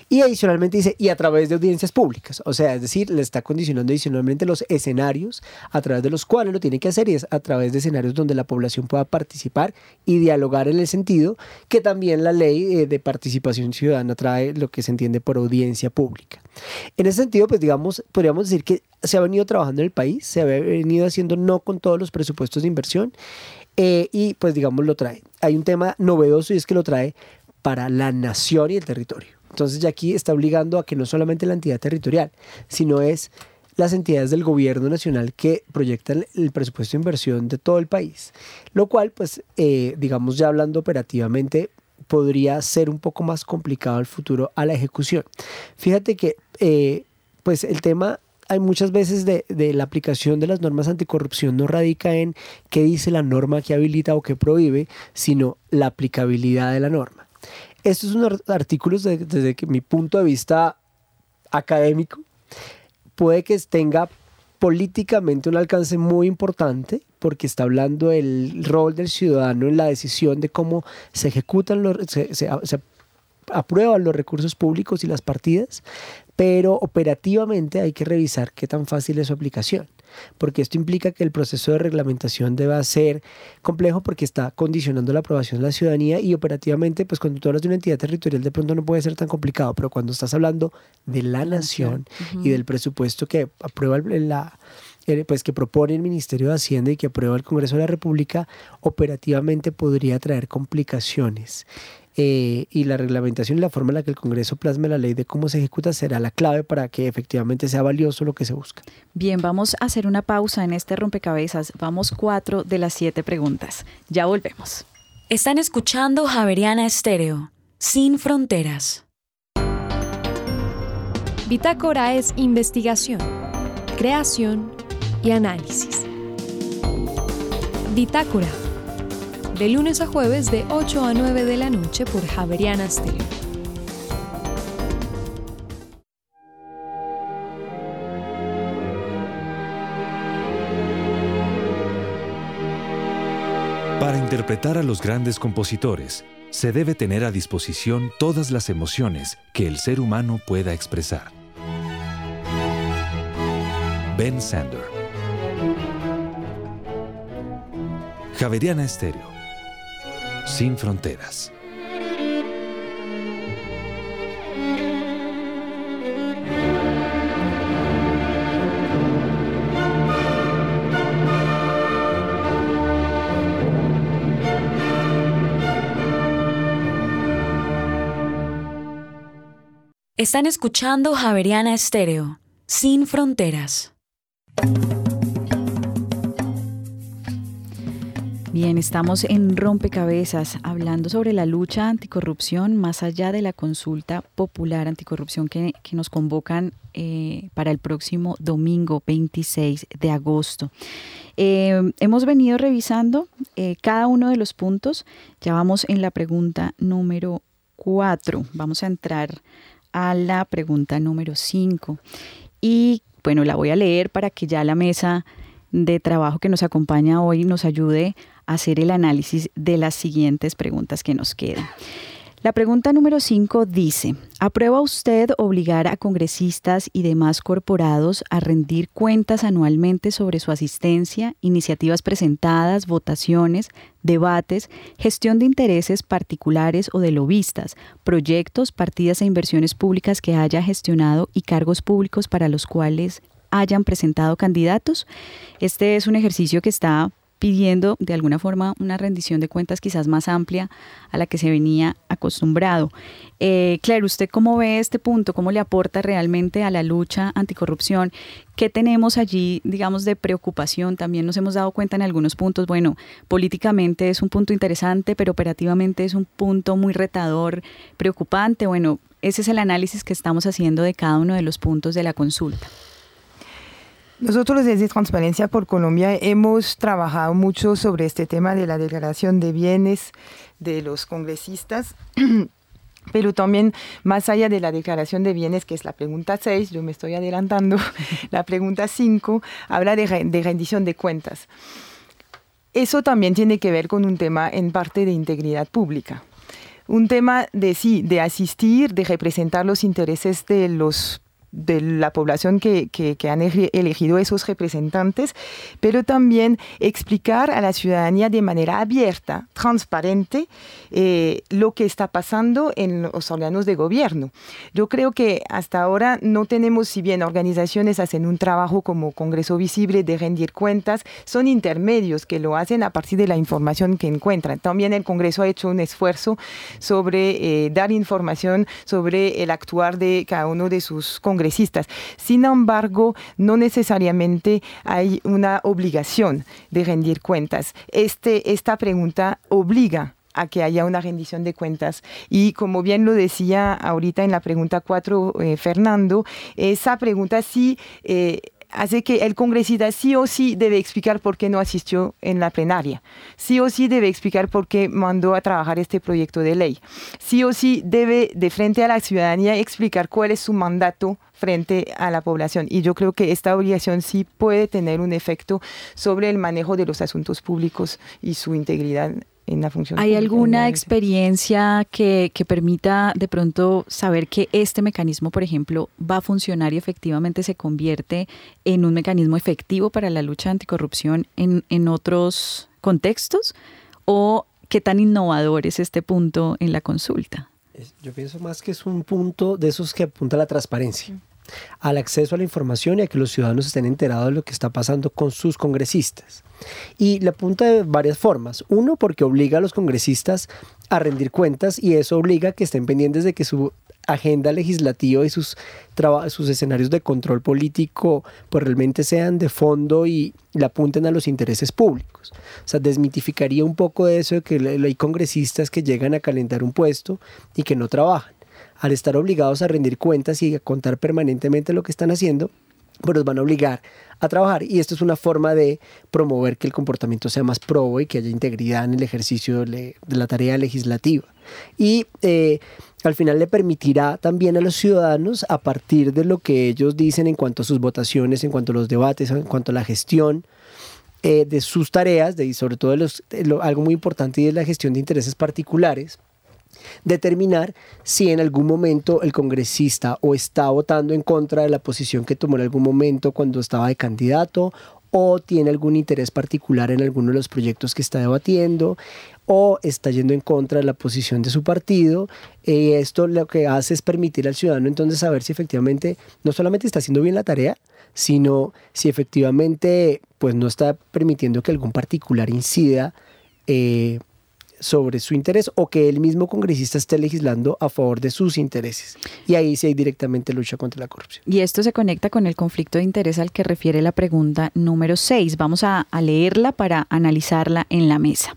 Y adicionalmente dice, y a través de audiencias públicas, o sea, es decir, le está condicionando adicionalmente los escenarios a través de los cuales lo tiene que hacer y es a través de escenarios donde la población pueda participar y dialogar en el sentido que también la ley eh, de participación ciudadana trae lo que se entiende por audiencia pública. En ese sentido, pues digamos, podríamos decir que se ha venido trabajando en el país, se ha venido haciendo no con todos los presupuestos de inversión eh, y pues digamos lo trae. Hay un tema novedoso y es que lo trae para la nación y el territorio. Entonces ya aquí está obligando a que no solamente la entidad territorial, sino es las entidades del gobierno nacional que proyectan el presupuesto de inversión de todo el país. Lo cual, pues, eh, digamos ya hablando operativamente, podría ser un poco más complicado al futuro a la ejecución. Fíjate que, eh, pues, el tema hay muchas veces de, de, la aplicación de las normas anticorrupción no radica en qué dice la norma que habilita o que prohíbe, sino la aplicabilidad de la norma. Estos son artículos desde que mi punto de vista académico puede que tenga políticamente un alcance muy importante porque está hablando del rol del ciudadano en la decisión de cómo se ejecutan los se, aprueban los recursos públicos y las partidas, pero operativamente hay que revisar qué tan fácil es su aplicación. porque esto implica que el proceso de reglamentación deba ser complejo porque está condicionando la aprobación de la ciudadanía y operativamente, pues cuando tú hablas de una entidad territorial de pronto no puede ser tan complicado, pero cuando estás hablando de la nación y del presupuesto que aprueba la pues que propone el Ministerio de Hacienda y que aprueba el Congreso de la República, operativamente podría traer complicaciones. Eh, y la reglamentación y la forma en la que el Congreso plasme la ley de cómo se ejecuta será la clave para que efectivamente sea valioso lo que se busca. Bien, vamos a hacer una pausa en este rompecabezas. Vamos cuatro de las siete preguntas. Ya volvemos. Están escuchando Javeriana Estéreo, sin fronteras. Bitácora es investigación, creación y análisis. Bitácora de lunes a jueves de 8 a 9 de la noche por Javeriana Stereo. Para interpretar a los grandes compositores, se debe tener a disposición todas las emociones que el ser humano pueda expresar. Ben Sander. Javeriana Estéreo sin fronteras. Están escuchando Javeriana Estéreo, sin fronteras. Bien, estamos en Rompecabezas hablando sobre la lucha anticorrupción más allá de la consulta popular anticorrupción que, nos convocan eh, para el próximo domingo 26 de agosto. Eh, hemos venido revisando eh, cada uno de los puntos. Ya vamos en la pregunta número 4. Vamos a entrar a la pregunta número 5. Y bueno, la voy a leer para que ya la mesa de trabajo que nos acompaña hoy nos ayude hacer el análisis de las siguientes preguntas que nos quedan. La pregunta número 5 dice, ¿aprueba usted obligar a congresistas y demás corporados a rendir cuentas anualmente sobre su asistencia, iniciativas presentadas, votaciones, debates, gestión de intereses particulares o de lobistas, proyectos, partidas e inversiones públicas que haya gestionado y cargos públicos para los cuales hayan presentado candidatos? Este es un ejercicio que está pidiendo de alguna forma una rendición de cuentas quizás más amplia a la que se venía acostumbrado. Eh, claro, ¿usted cómo ve este punto? ¿Cómo le aporta realmente a la lucha anticorrupción? ¿Qué tenemos allí, digamos, de preocupación? También nos hemos dado cuenta en algunos puntos, bueno, políticamente es un punto interesante, pero operativamente es un punto muy retador, preocupante. Bueno, ese es el análisis que estamos haciendo de cada uno de los puntos de la consulta. Nosotros desde Transparencia por Colombia hemos trabajado mucho sobre este tema de la declaración de bienes de los congresistas. *clears throat* Pero también, más allá de la declaración de bienes, que es la pregunta 6, yo me estoy adelantando, *laughs* la pregunta 5 habla de, de rendición de cuentas. Eso también tiene que ver con un tema en parte de integridad pública un tema de sí, de asistir, de representar los intereses de los de la población que, que, han elegido esos representantes, pero también explicar a la ciudadanía de manera abierta, transparente, eh, lo que está pasando en los órganos de gobierno. Yo creo que hasta ahora no tenemos, si bien organizaciones hacen un trabajo como Congreso Visible de rendir cuentas, son intermedios que lo hacen a partir de la información que encuentran. También el Congreso ha hecho un esfuerzo sobre eh, dar información sobre el actuar de cada uno de sus sin embargo, no necesariamente hay una obligación de rendir cuentas. Este, esta pregunta obliga a que haya una rendición de cuentas. Y como bien lo decía ahorita en la pregunta 4, eh, Fernando, esa pregunta sí... Eh, hace que el congresista sí o sí debe explicar por qué no asistió en la plenaria, sí o sí debe explicar por qué mandó a trabajar este proyecto de ley, sí o sí debe de frente a la ciudadanía explicar cuál es su mandato frente a la población. Y yo creo que esta obligación sí puede tener un efecto sobre el manejo de los asuntos públicos y su integridad en la función. ¿Hay alguna experiencia que, que permita de pronto saber que este mecanismo, por ejemplo, va a funcionar y efectivamente se convierte en un mecanismo efectivo para la lucha anticorrupción en, en otros contextos? ¿O qué tan innovador es este punto en la consulta? Yo pienso más que es un punto de esos que apunta a la transparencia, al acceso a la información y a que los ciudadanos estén enterados de lo que está pasando con sus congresistas. Y le apunta de varias formas. Uno, porque obliga a los congresistas a rendir cuentas y eso obliga a que estén pendientes de que su agenda legislativa y sus, sus escenarios de control político pues realmente sean de fondo y le apunten a los intereses públicos. O sea, desmitificaría un poco de eso de que hay congresistas que llegan a calentar un puesto y que no trabajan. Al estar obligados a rendir cuentas y a contar permanentemente lo que están haciendo, pues los van a obligar a trabajar. Y esto es una forma de promover que el comportamiento sea más probo y que haya integridad en el ejercicio de la tarea legislativa. Y eh, al final le permitirá también a los ciudadanos, a partir de lo que ellos dicen en cuanto a sus votaciones, en cuanto a los debates, en cuanto a la gestión, eh, de sus tareas, de, y sobre todo los, algo muy importante y es la gestión de intereses particulares, determinar si en algún momento el congresista o está votando en contra de la posición que tomó en algún momento cuando estaba de candidato o tiene algún interés particular en alguno de los proyectos que está debatiendo o está yendo en contra de la posición de su partido. Y esto lo que hace es permitir al ciudadano entonces saber si efectivamente no solamente está haciendo bien la tarea, sino si efectivamente pues no está permitiendo que algún particular incida eh, sobre su interés o que el mismo congresista esté legislando a favor de sus intereses. Y ahí sí hay directamente lucha contra la corrupción. Y esto se conecta con el conflicto de interés al que refiere la pregunta número 6. Vamos a, a leerla para analizarla en la mesa.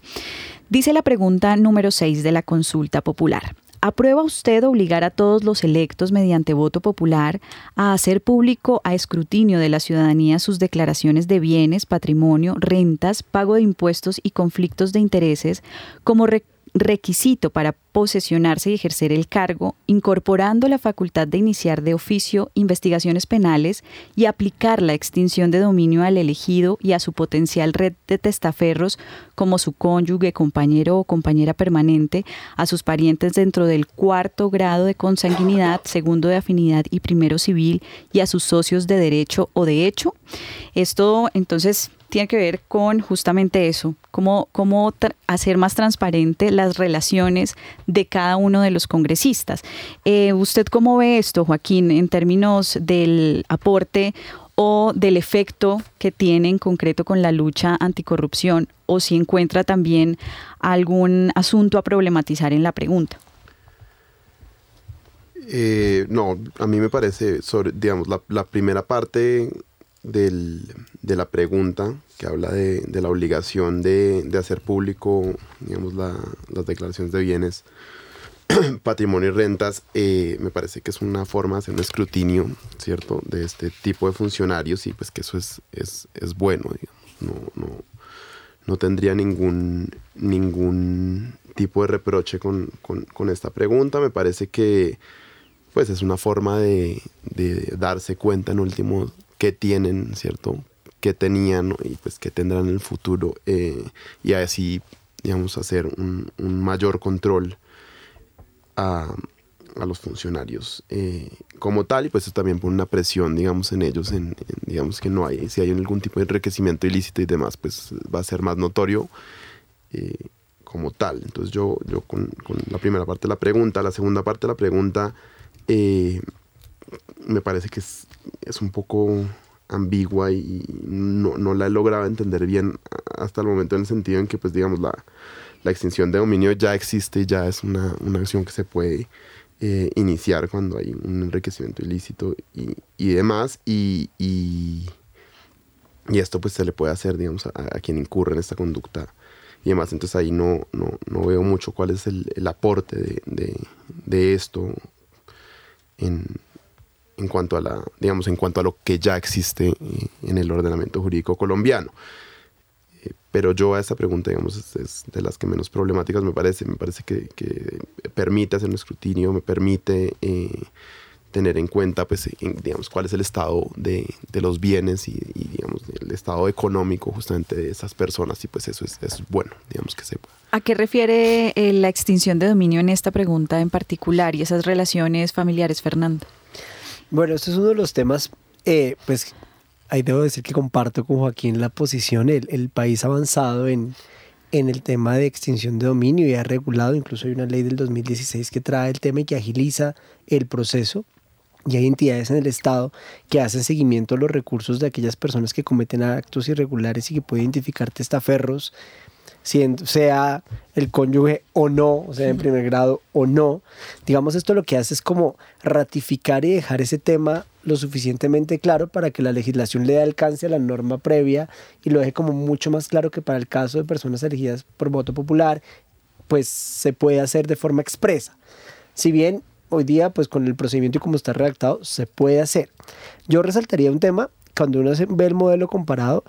Dice la pregunta número 6 de la consulta popular. ¿Aprueba usted obligar a todos los electos mediante voto popular a hacer público a escrutinio de la ciudadanía sus declaraciones de bienes, patrimonio, rentas, pago de impuestos y conflictos de intereses como re- requisito para posesionarse y ejercer el cargo, incorporando la facultad de iniciar de oficio investigaciones penales y aplicar la extinción de dominio al elegido y a su potencial red de testaferros como su cónyuge, compañero o compañera permanente, a sus parientes dentro del cuarto grado de consanguinidad, segundo de afinidad y primero civil y a sus socios de derecho o de hecho. Esto entonces tiene que ver con justamente eso, cómo, cómo hacer más transparente las relaciones de cada uno de los congresistas. Eh, ¿Usted cómo ve esto, Joaquín, en términos del aporte o del efecto que tiene en concreto con la lucha anticorrupción? O si encuentra también algún asunto a problematizar en la pregunta. Eh, no, a mí me parece, sobre, digamos, la, la primera parte del- de la pregunta que habla de, de la obligación de, de hacer público, digamos, la- las declaraciones de bienes, *clears throat* patrimonio y rentas, eh, me parece que es una forma de hacer un escrutinio, ¿cierto?, de este tipo de funcionarios y pues que eso es, es, es bueno, digamos, no, no, no tendría ningún, ningún tipo de reproche con, con- con esta pregunta. Me parece que pues es una forma de, de darse cuenta en último qué tienen, ¿cierto? qué tenían y pues qué tendrán en el futuro eh, y así, digamos, hacer un, un mayor control a, a los funcionarios eh, como tal y pues eso también pone una presión, digamos, en ellos, en, en, digamos que no hay, si hay algún tipo de enriquecimiento ilícito y demás, pues va a ser más notorio. eh, como tal. Entonces yo, yo con, con la primera parte de la pregunta, la segunda parte de la pregunta, eh, me parece que es, es un poco ambigua y no, no la he logrado entender bien hasta el momento en el sentido en que, pues digamos, la, la extinción de dominio ya existe, ya es una, una acción que se puede eh, iniciar cuando hay un enriquecimiento ilícito y, y demás. Y, y, y esto pues se le puede hacer, digamos, a, quien incurre en esta conducta y demás. Entonces ahí no, no, no veo mucho cuál es el, aporte de, de esto en, en cuanto a la, digamos, en cuanto a lo que ya existe eh, en el ordenamiento jurídico colombiano. Eh, pero yo a esta pregunta, digamos, es, es, de las que menos problemáticas me parece. Me parece que, que permite hacer un escrutinio, me permite eh, tener en cuenta, pues, digamos, cuál es el estado de, de los bienes y, digamos, el estado económico justamente de esas personas y pues eso es, es bueno, digamos, que sepa. ¿A qué refiere eh, la extinción de dominio en esta pregunta en particular y esas relaciones familiares, Fernando? Bueno, este es uno de los temas, eh, pues, ahí debo decir que comparto con Joaquín la posición, el, el país avanzado en, en el tema de extinción de dominio y ha regulado, incluso hay una ley del 2016 que trae el tema y que agiliza el proceso. Y hay entidades en el Estado que hacen seguimiento a los recursos de aquellas personas que cometen actos irregulares y que pueden identificar testaferros, sea el cónyuge o no, o sea, en primer grado o no. Digamos, esto lo que hace es como ratificar y dejar ese tema lo suficientemente claro para que la legislación le dé alcance a la norma previa y lo deje como mucho más claro que para el caso de personas elegidas por voto popular, pues se puede hacer de forma expresa. Si bien hoy día, pues con el procedimiento y como está redactado, se puede hacer. Yo resaltaría un tema, cuando uno ve el modelo comparado,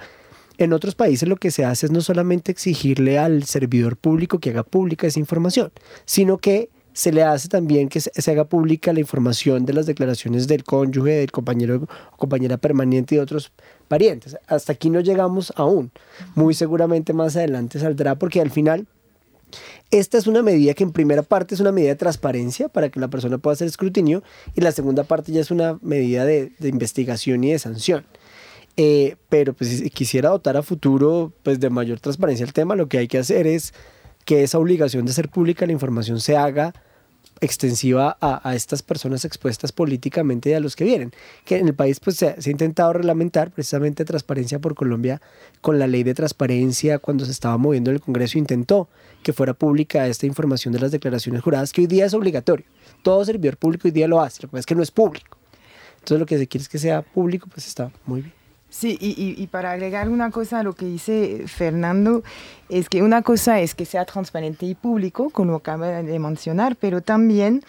en otros países lo que se hace es no solamente exigirle al servidor público que haga pública esa información, sino que se le hace también que se haga pública la información de las declaraciones del cónyuge, del compañero o compañera permanente y de otros parientes. Hasta aquí no llegamos aún. Muy seguramente más adelante saldrá porque al final esta es una medida que en primera parte es una medida de transparencia para que la persona pueda hacer escrutinio y la segunda parte ya es una medida de, investigación y de sanción. Eh, pero pues si quisiera dotar a futuro pues de mayor transparencia el tema, lo que hay que hacer es que esa obligación de ser pública la información se haga extensiva a, estas personas expuestas políticamente y a los que vienen. Que en el país pues se, ha intentado reglamentar precisamente Transparencia por Colombia con la ley de transparencia cuando se estaba moviendo el Congreso intentó que fuera pública esta información de las declaraciones juradas que hoy día es obligatorio. Todo servidor público hoy día lo hace, lo que pasa es que no es público. Entonces lo que se quiere es que sea público, pues está muy bien. Sí, y, para agregar una cosa a lo que dice Fernando, es que una cosa es que sea transparente y público, como acaba de mencionar, pero también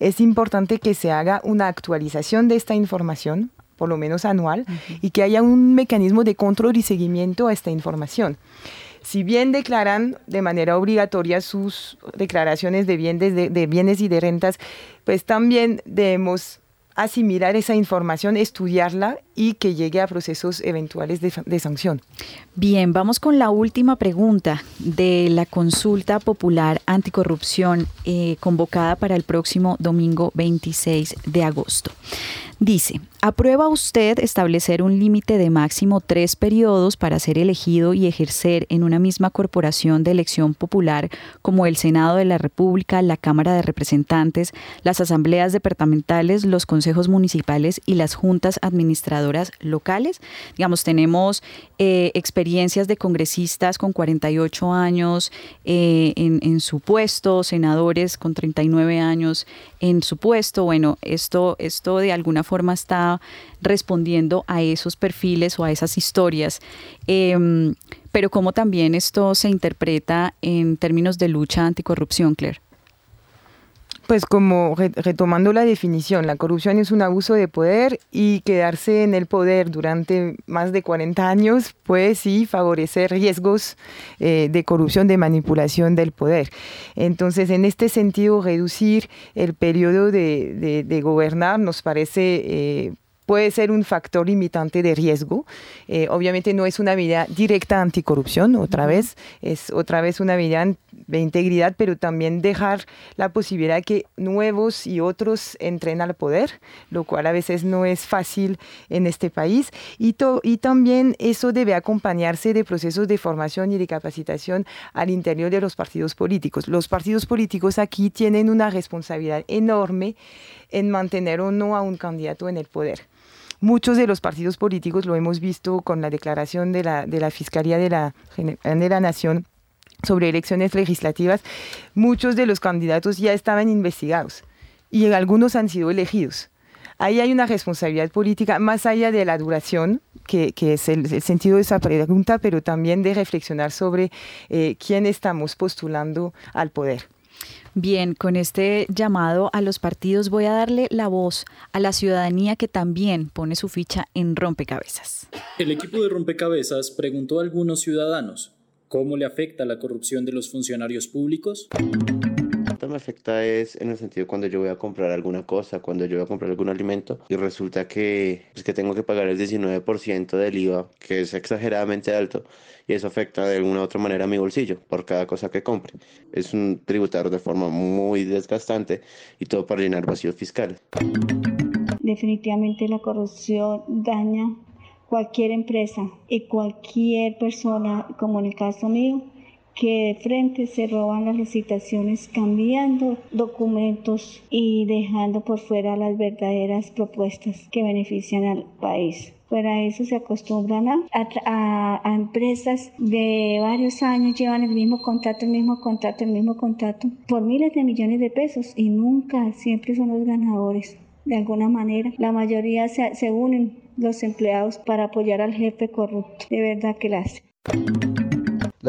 es importante que se haga una actualización de esta información, por lo menos anual, y que haya un mecanismo de control y seguimiento a esta información. Si bien declaran de manera obligatoria sus declaraciones de bienes, de bienes y de rentas, pues también debemos asimilar esa información, estudiarla y que llegue a procesos eventuales de, sanción. Bien, vamos con la última pregunta de la consulta popular anticorrupción eh, convocada para el próximo domingo 26 de agosto. Dice, ¿aprueba usted establecer un límite de máximo tres periodos para ser elegido y ejercer en una misma corporación de elección popular como el Senado de la República, la Cámara de Representantes, las asambleas departamentales, los consejos municipales y las juntas administradoras locales? Digamos, tenemos eh, experiencias de congresistas con 48 años eh, en, su puesto, senadores con 39 años en su puesto. Bueno, esto, esto de alguna forma está respondiendo a esos perfiles o a esas historias. Em, pero cómo también esto se interpreta en términos de lucha anticorrupción, Claire. Pues como retomando la definición, la corrupción es un abuso de poder y quedarse en el poder durante más de 40 años puede sí favorecer riesgos eh, de corrupción, de manipulación del poder. Entonces, en este sentido, reducir el periodo de, gobernar nos parece... Eh, puede ser un factor limitante de riesgo. Eh, obviamente no es una medida directa anticorrupción, otra vez, es otra vez una medida de integridad, pero también dejar la posibilidad de que nuevos y otros entren al poder, lo cual a veces no es fácil en este país. Y, y también eso debe acompañarse de procesos de formación y de capacitación al interior de los partidos políticos. Los partidos políticos aquí tienen una responsabilidad enorme en mantener o no a un candidato en el poder. Muchos de los partidos políticos, lo hemos visto con la declaración de la, de la Fiscalía de la, de la Nación sobre elecciones legislativas, muchos de los candidatos ya estaban investigados y algunos han sido elegidos. Ahí hay una responsabilidad política más allá de la duración, que, que es el, sentido de esa pregunta, pero también de reflexionar sobre eh, quién estamos postulando al poder. Bien, con este llamado a los partidos voy a darle la voz a la ciudadanía que también pone su ficha en rompecabezas. El equipo de rompecabezas preguntó a algunos ciudadanos cómo le afecta la corrupción de los funcionarios públicos. Me afecta es en el sentido cuando yo voy a comprar alguna cosa, cuando yo voy a comprar algún alimento y resulta que, pues, que tengo que pagar el 19% del IVA, que es exageradamente alto, y eso afecta de alguna u otra manera a mi bolsillo por cada cosa que compre. Es un tributar de forma muy desgastante y todo para llenar vacíos fiscales. Definitivamente la corrupción daña cualquier empresa y cualquier persona, como en el caso mío, que de frente se roban las licitaciones cambiando documentos y dejando por fuera las verdaderas propuestas que benefician al país. Para eso se acostumbran a, a, a, empresas de varios años, llevan el mismo contrato, el mismo contrato, el mismo contrato, por miles de millones de pesos y nunca, siempre son los ganadores. De alguna manera, la mayoría se, se unen los empleados para apoyar al jefe corrupto. De verdad que la hace.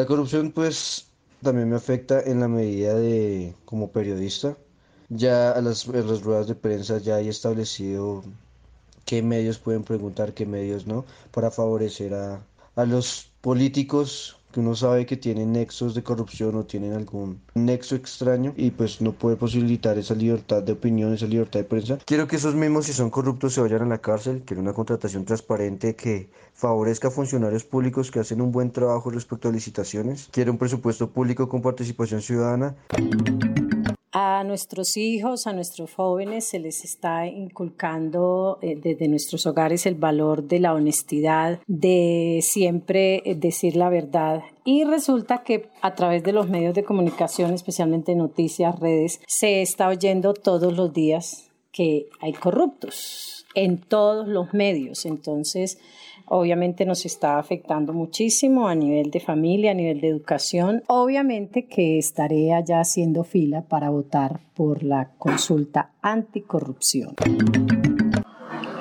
La corrupción pues también me afecta en la medida de como periodista. Ya a las, en las ruedas de prensa ya hay establecido qué medios pueden preguntar, qué medios no, para favorecer a, a los políticos que uno sabe que tienen nexos de corrupción o tienen algún nexo extraño y pues no puede posibilitar esa libertad de opinión, esa libertad de prensa. Quiero que esos mismos, si son corruptos, se vayan a la cárcel. Quiero una contratación transparente que favorezca a funcionarios públicos que hacen un buen trabajo respecto a licitaciones. Quiero un presupuesto público con participación ciudadana. A nuestros hijos, a nuestros jóvenes se les está inculcando eh, desde nuestros hogares el valor de la honestidad, de siempre eh, decir la verdad. Y resulta que a través de los medios de comunicación, especialmente noticias, redes, se está oyendo todos los días que hay corruptos en todos los medios. Entonces, obviamente nos está afectando muchísimo a nivel de familia, a nivel de educación. Obviamente que estaré allá haciendo fila para votar por la consulta anticorrupción.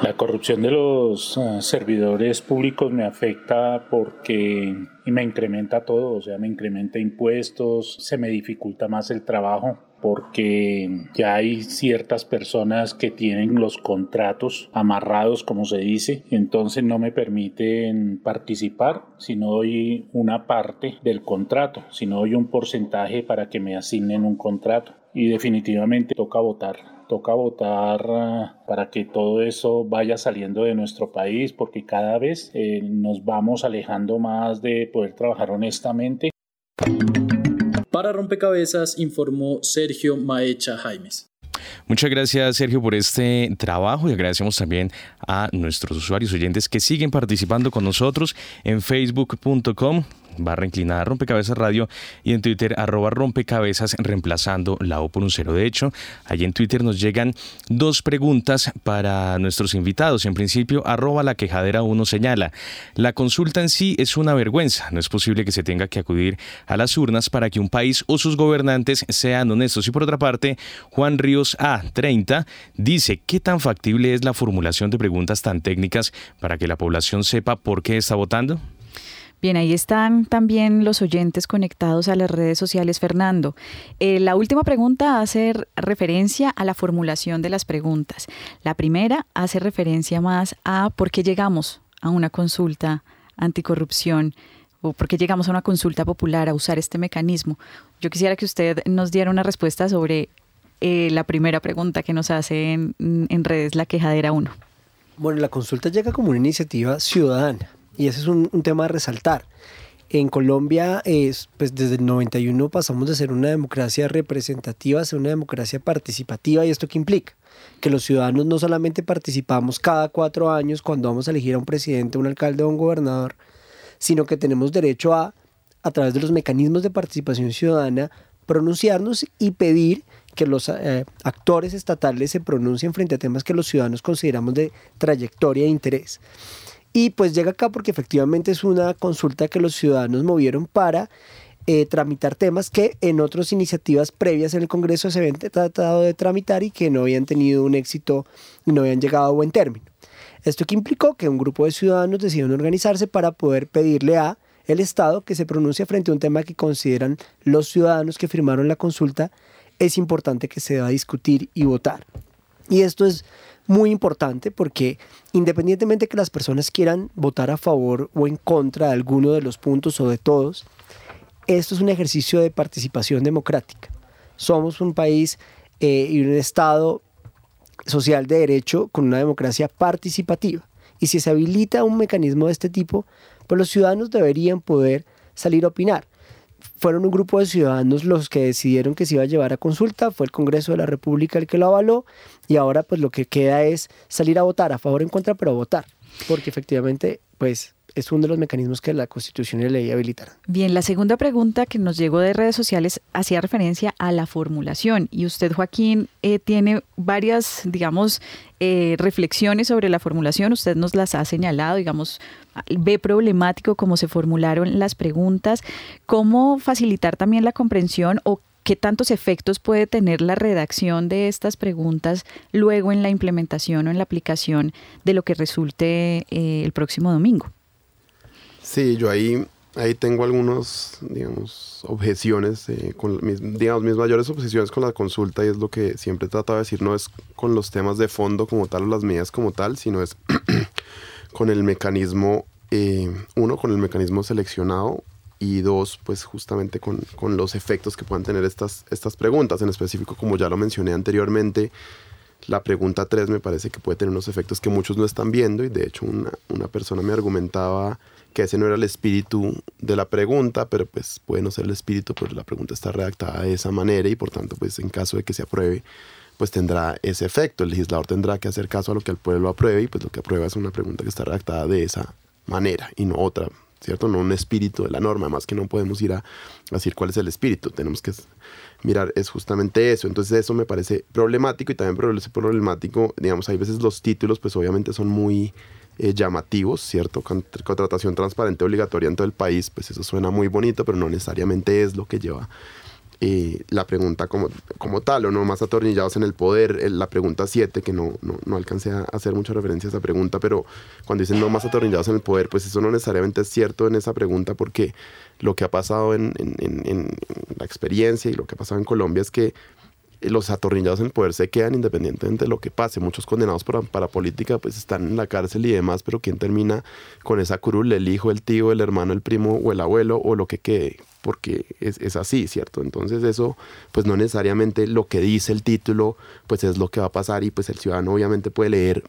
La corrupción de los uh, servidores públicos me afecta porque me incrementa todo, o sea, me incrementa impuestos, se me dificulta más el trabajo porque ya hay ciertas personas que tienen los contratos amarrados, como se dice, entonces no me permiten participar si no doy una parte del contrato, si no doy un porcentaje para que me asignen un contrato. Y definitivamente toca votar toca votar para que todo eso vaya saliendo de nuestro país porque cada vez eh, nos vamos alejando más de poder trabajar honestamente. Para Rompecabezas informó Sergio Maecha Jaimes. Muchas gracias Sergio por este trabajo y agradecemos también a nuestros usuarios oyentes que siguen participando con nosotros en facebook.com barra inclinada rompecabezas radio y en Twitter arroba rompecabezas reemplazando la O por un cero. De hecho, allí en Twitter nos llegan dos preguntas para nuestros invitados. En principio, arroba la quejadera 1 señala, la consulta en sí es una vergüenza. No es posible que se tenga que acudir a las urnas para que un país o sus gobernantes sean honestos. Y por otra parte, Juan Ríos A30 dice, ¿qué tan factible es la formulación de preguntas tan técnicas para que la población sepa por qué está votando? Bien, ahí están también los oyentes conectados a las redes sociales. Fernando, eh, la última pregunta hace referencia a la formulación de las preguntas. La primera hace referencia más a por qué llegamos a una consulta anticorrupción o por qué llegamos a una consulta popular a usar este mecanismo. Yo quisiera que usted nos diera una respuesta sobre eh, la primera pregunta que nos hace en, en redes, la quejadera 1. Bueno, la consulta llega como una iniciativa ciudadana y ese es un, tema a resaltar. En Colombia, es, pues desde el 91 pasamos de ser una democracia representativa a ser una democracia participativa. ¿Y esto qué implica? Que los ciudadanos no solamente participamos cada cuatro años cuando vamos a elegir a un presidente, un alcalde o un gobernador, sino que tenemos derecho a, a través de los mecanismos de participación ciudadana, pronunciarnos y pedir que los eh, actores estatales se pronuncien frente a temas que los ciudadanos consideramos de trayectoria e interés. Y pues llega acá porque efectivamente es una consulta que los ciudadanos movieron para eh, tramitar temas que en otras iniciativas previas en el Congreso se habían tratado de tramitar y que no habían tenido un éxito y no habían llegado a buen término. Esto que implicó que un grupo de ciudadanos decidieron organizarse para poder pedirle a el Estado que se pronuncie frente a un tema que consideran los ciudadanos que firmaron la consulta es importante que se deba discutir y votar. Y esto es muy importante porque independientemente que las personas quieran votar a favor o en contra de alguno de los puntos o de todos, esto es un ejercicio de participación democrática. somos un país eh, y un Estado social de derecho con una democracia participativa. Y si se habilita un mecanismo de este tipo, pues los ciudadanos deberían poder salir a opinar. Fueron un grupo de ciudadanos los que decidieron que se iba a llevar a consulta, fue el Congreso de la República el que lo avaló y ahora pues lo que queda es salir a votar, a favor o en contra, pero votar, porque efectivamente pues es uno de los mecanismos que la Constitución y la ley. Bien, la segunda pregunta que nos llegó de redes sociales hacía referencia a la formulación y usted, Joaquín, eh, tiene varias, digamos, eh, reflexiones sobre la formulación. Usted nos las ha señalado, digamos, ve problemático cómo se formularon las preguntas, cómo facilitar también la comprensión o qué tantos efectos puede tener la redacción de estas preguntas luego en la implementación o en la aplicación de lo que resulte eh, el próximo domingo. Sí, yo ahí, ahí tengo algunos, digamos, objeciones, eh, con mis, digamos, mis mayores objeciones con la consulta y es lo que siempre he tratado de decir, no es con los temas de fondo como tal o las medidas como tal, sino es *clears throat* con el mecanismo, eh, uno, con el mecanismo seleccionado y dos, pues justamente con, con, los efectos que puedan tener estas, estas preguntas, en específico, como ya lo mencioné anteriormente, la pregunta 3 me parece que puede tener unos efectos que muchos no están viendo y de hecho una, una persona me argumentaba que ese no era el espíritu de la pregunta, pero pues puede no ser el espíritu, pero la pregunta está redactada de esa manera y por tanto pues en caso de que se apruebe pues tendrá ese efecto. El legislador tendrá que hacer caso a lo que el pueblo apruebe y pues lo que aprueba es una pregunta que está redactada de esa manera y no otra, ¿cierto? No un espíritu de la norma, más que no podemos ir a, decir cuál es el espíritu, tenemos que mirar es justamente eso. Entonces eso me parece problemático y también problemático, digamos, hay veces los títulos pues obviamente son muy eh, llamativos, ¿cierto? Contratación transparente obligatoria en todo el país, pues eso suena muy bonito, pero no necesariamente es lo que lleva eh, la pregunta como, como tal, o no más atornillados en el poder. La pregunta 7, que no, no, no, alcancé a hacer mucha referencia a esa pregunta, pero cuando dicen no más atornillados en el poder, pues eso no necesariamente es cierto en esa pregunta, porque lo que ha pasado en, en la experiencia y lo que ha pasado en Colombia es que los atornillados en el poder se quedan independientemente de lo que pase. Muchos condenados para, para política pues están en la cárcel y demás, pero ¿quién termina con esa curul? El hijo, el tío, el hermano, el primo o el abuelo o lo que quede, porque es, es, así, ¿cierto? Entonces eso pues no necesariamente lo que dice el título pues es lo que va a pasar y pues el ciudadano obviamente puede leer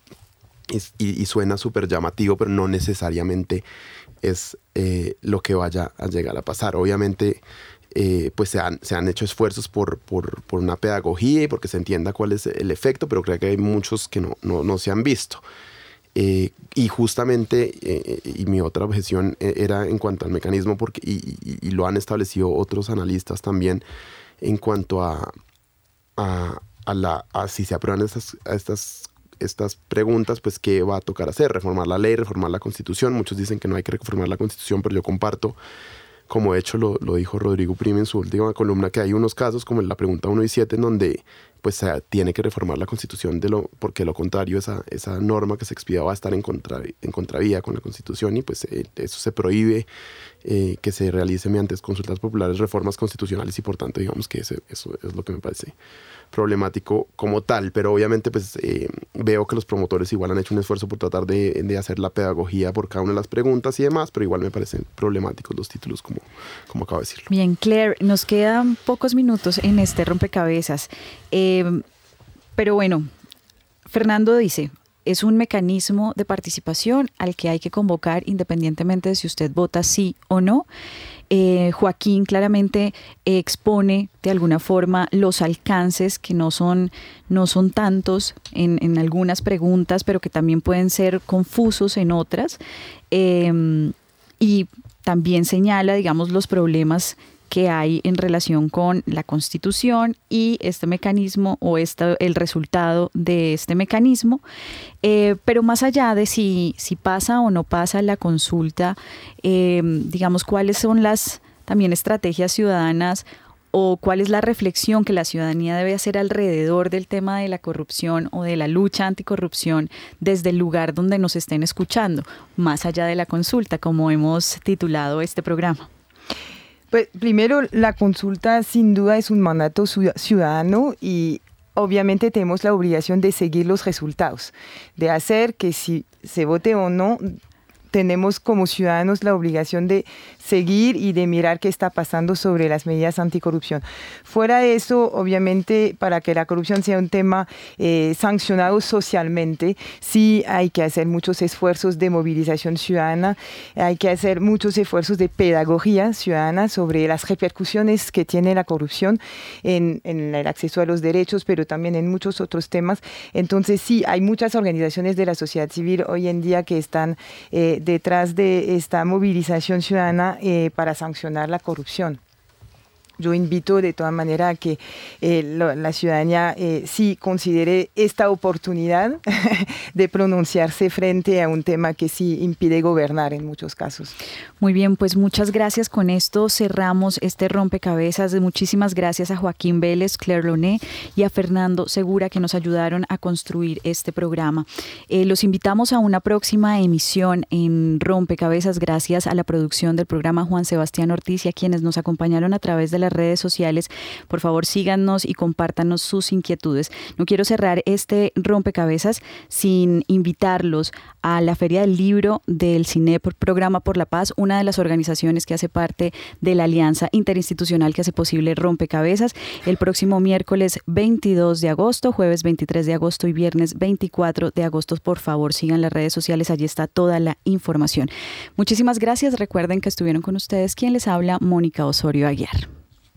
y suena súper llamativo, pero no necesariamente es eh, lo que vaya a llegar a pasar. Obviamente eh, pues se han, se han, hecho esfuerzos por, por, por, una pedagogía y porque se entienda cuál es el efecto, pero creo que hay muchos que no, no, no se han visto. Eh, y justamente, eh, y mi otra objeción era en cuanto al mecanismo, porque, y, lo han establecido otros analistas también, en cuanto a, a, la, si se aprueban estas, estas estas preguntas, pues qué va a tocar hacer, reformar la ley, reformar la constitución. Muchos dicen que no hay que reformar la constitución, pero yo comparto como de hecho lo, dijo Rodrigo Prime en su última columna, que hay unos casos como en la pregunta 1 y 7 en donde pues se tiene que reformar la constitución de lo, porque lo contrario esa, esa norma que se expida va a estar en, contra, en contravía con la constitución y pues eh, eso se prohíbe eh, que se realice mediante consultas populares reformas constitucionales y por tanto digamos que eso es lo que me parece problemático como tal, pero obviamente pues eh, veo que los promotores igual han hecho un esfuerzo por tratar de, de, hacer la pedagogía por cada una de las preguntas y demás, pero igual me parecen problemáticos los títulos como, como acabo de decirlo. Bien, Claire, nos quedan pocos minutos en este rompecabezas, eh, pero bueno, Fernando dice, es un mecanismo de participación al que hay que convocar independientemente de si usted vota sí o no. Eh, Joaquín claramente expone de alguna forma los alcances que no son, no son tantos en, en algunas preguntas, pero que también pueden ser confusos en otras. Eh, y también señala, digamos, los problemas que hay en relación con la Constitución y este mecanismo o este, el resultado de este mecanismo. Eh, pero más allá de si, si pasa o no pasa la consulta, eh, digamos, cuáles son las también estrategias ciudadanas o cuál es la reflexión que la ciudadanía debe hacer alrededor del tema de la corrupción o de la lucha anticorrupción desde el lugar donde nos estén escuchando, más allá de la consulta, como hemos titulado este programa. Pues primero, la consulta sin duda es un mandato ciudadano y obviamente tenemos la obligación de seguir los resultados, de hacer que si se vote o no, tenemos como ciudadanos la obligación de seguir y de mirar qué está pasando sobre las medidas anticorrupción. Fuera de eso, obviamente, para que la corrupción sea un tema eh, sancionado socialmente, sí hay que hacer muchos esfuerzos de movilización ciudadana, hay que hacer muchos esfuerzos de pedagogía ciudadana sobre las repercusiones que tiene la corrupción en, el acceso a los derechos, pero también en muchos otros temas. Entonces, sí, hay muchas organizaciones de la sociedad civil hoy en día que están eh, detrás de esta movilización ciudadana eh, para sancionar la corrupción yo invito de todas maneras a que eh, la ciudadanía eh, sí considere esta oportunidad *laughs* de pronunciarse frente a un tema que sí impide gobernar en muchos casos. Muy bien, pues muchas gracias. Con esto cerramos este rompecabezas. Muchísimas gracias a Joaquín Vélez, Claire Loné y a Fernando Segura que nos ayudaron a construir este programa. Eh, los invitamos a una próxima emisión en Rompecabezas gracias a la producción del programa Juan Sebastián Ortiz y a quienes nos acompañaron a través de la redes sociales. Por favor, síganos y compártanos sus inquietudes. No quiero cerrar este rompecabezas sin invitarlos a la Feria del Libro del CINEP Programa por la Paz, una de las organizaciones que hace parte de la Alianza Interinstitucional que hace posible Rompecabezas, el próximo miércoles 22 de agosto, jueves 23 de agosto y viernes 24 de agosto. Por favor, sigan las redes sociales, allí está toda la información. Muchísimas gracias. Recuerden que estuvieron con ustedes quien les habla, Mónica Osorio Aguiar.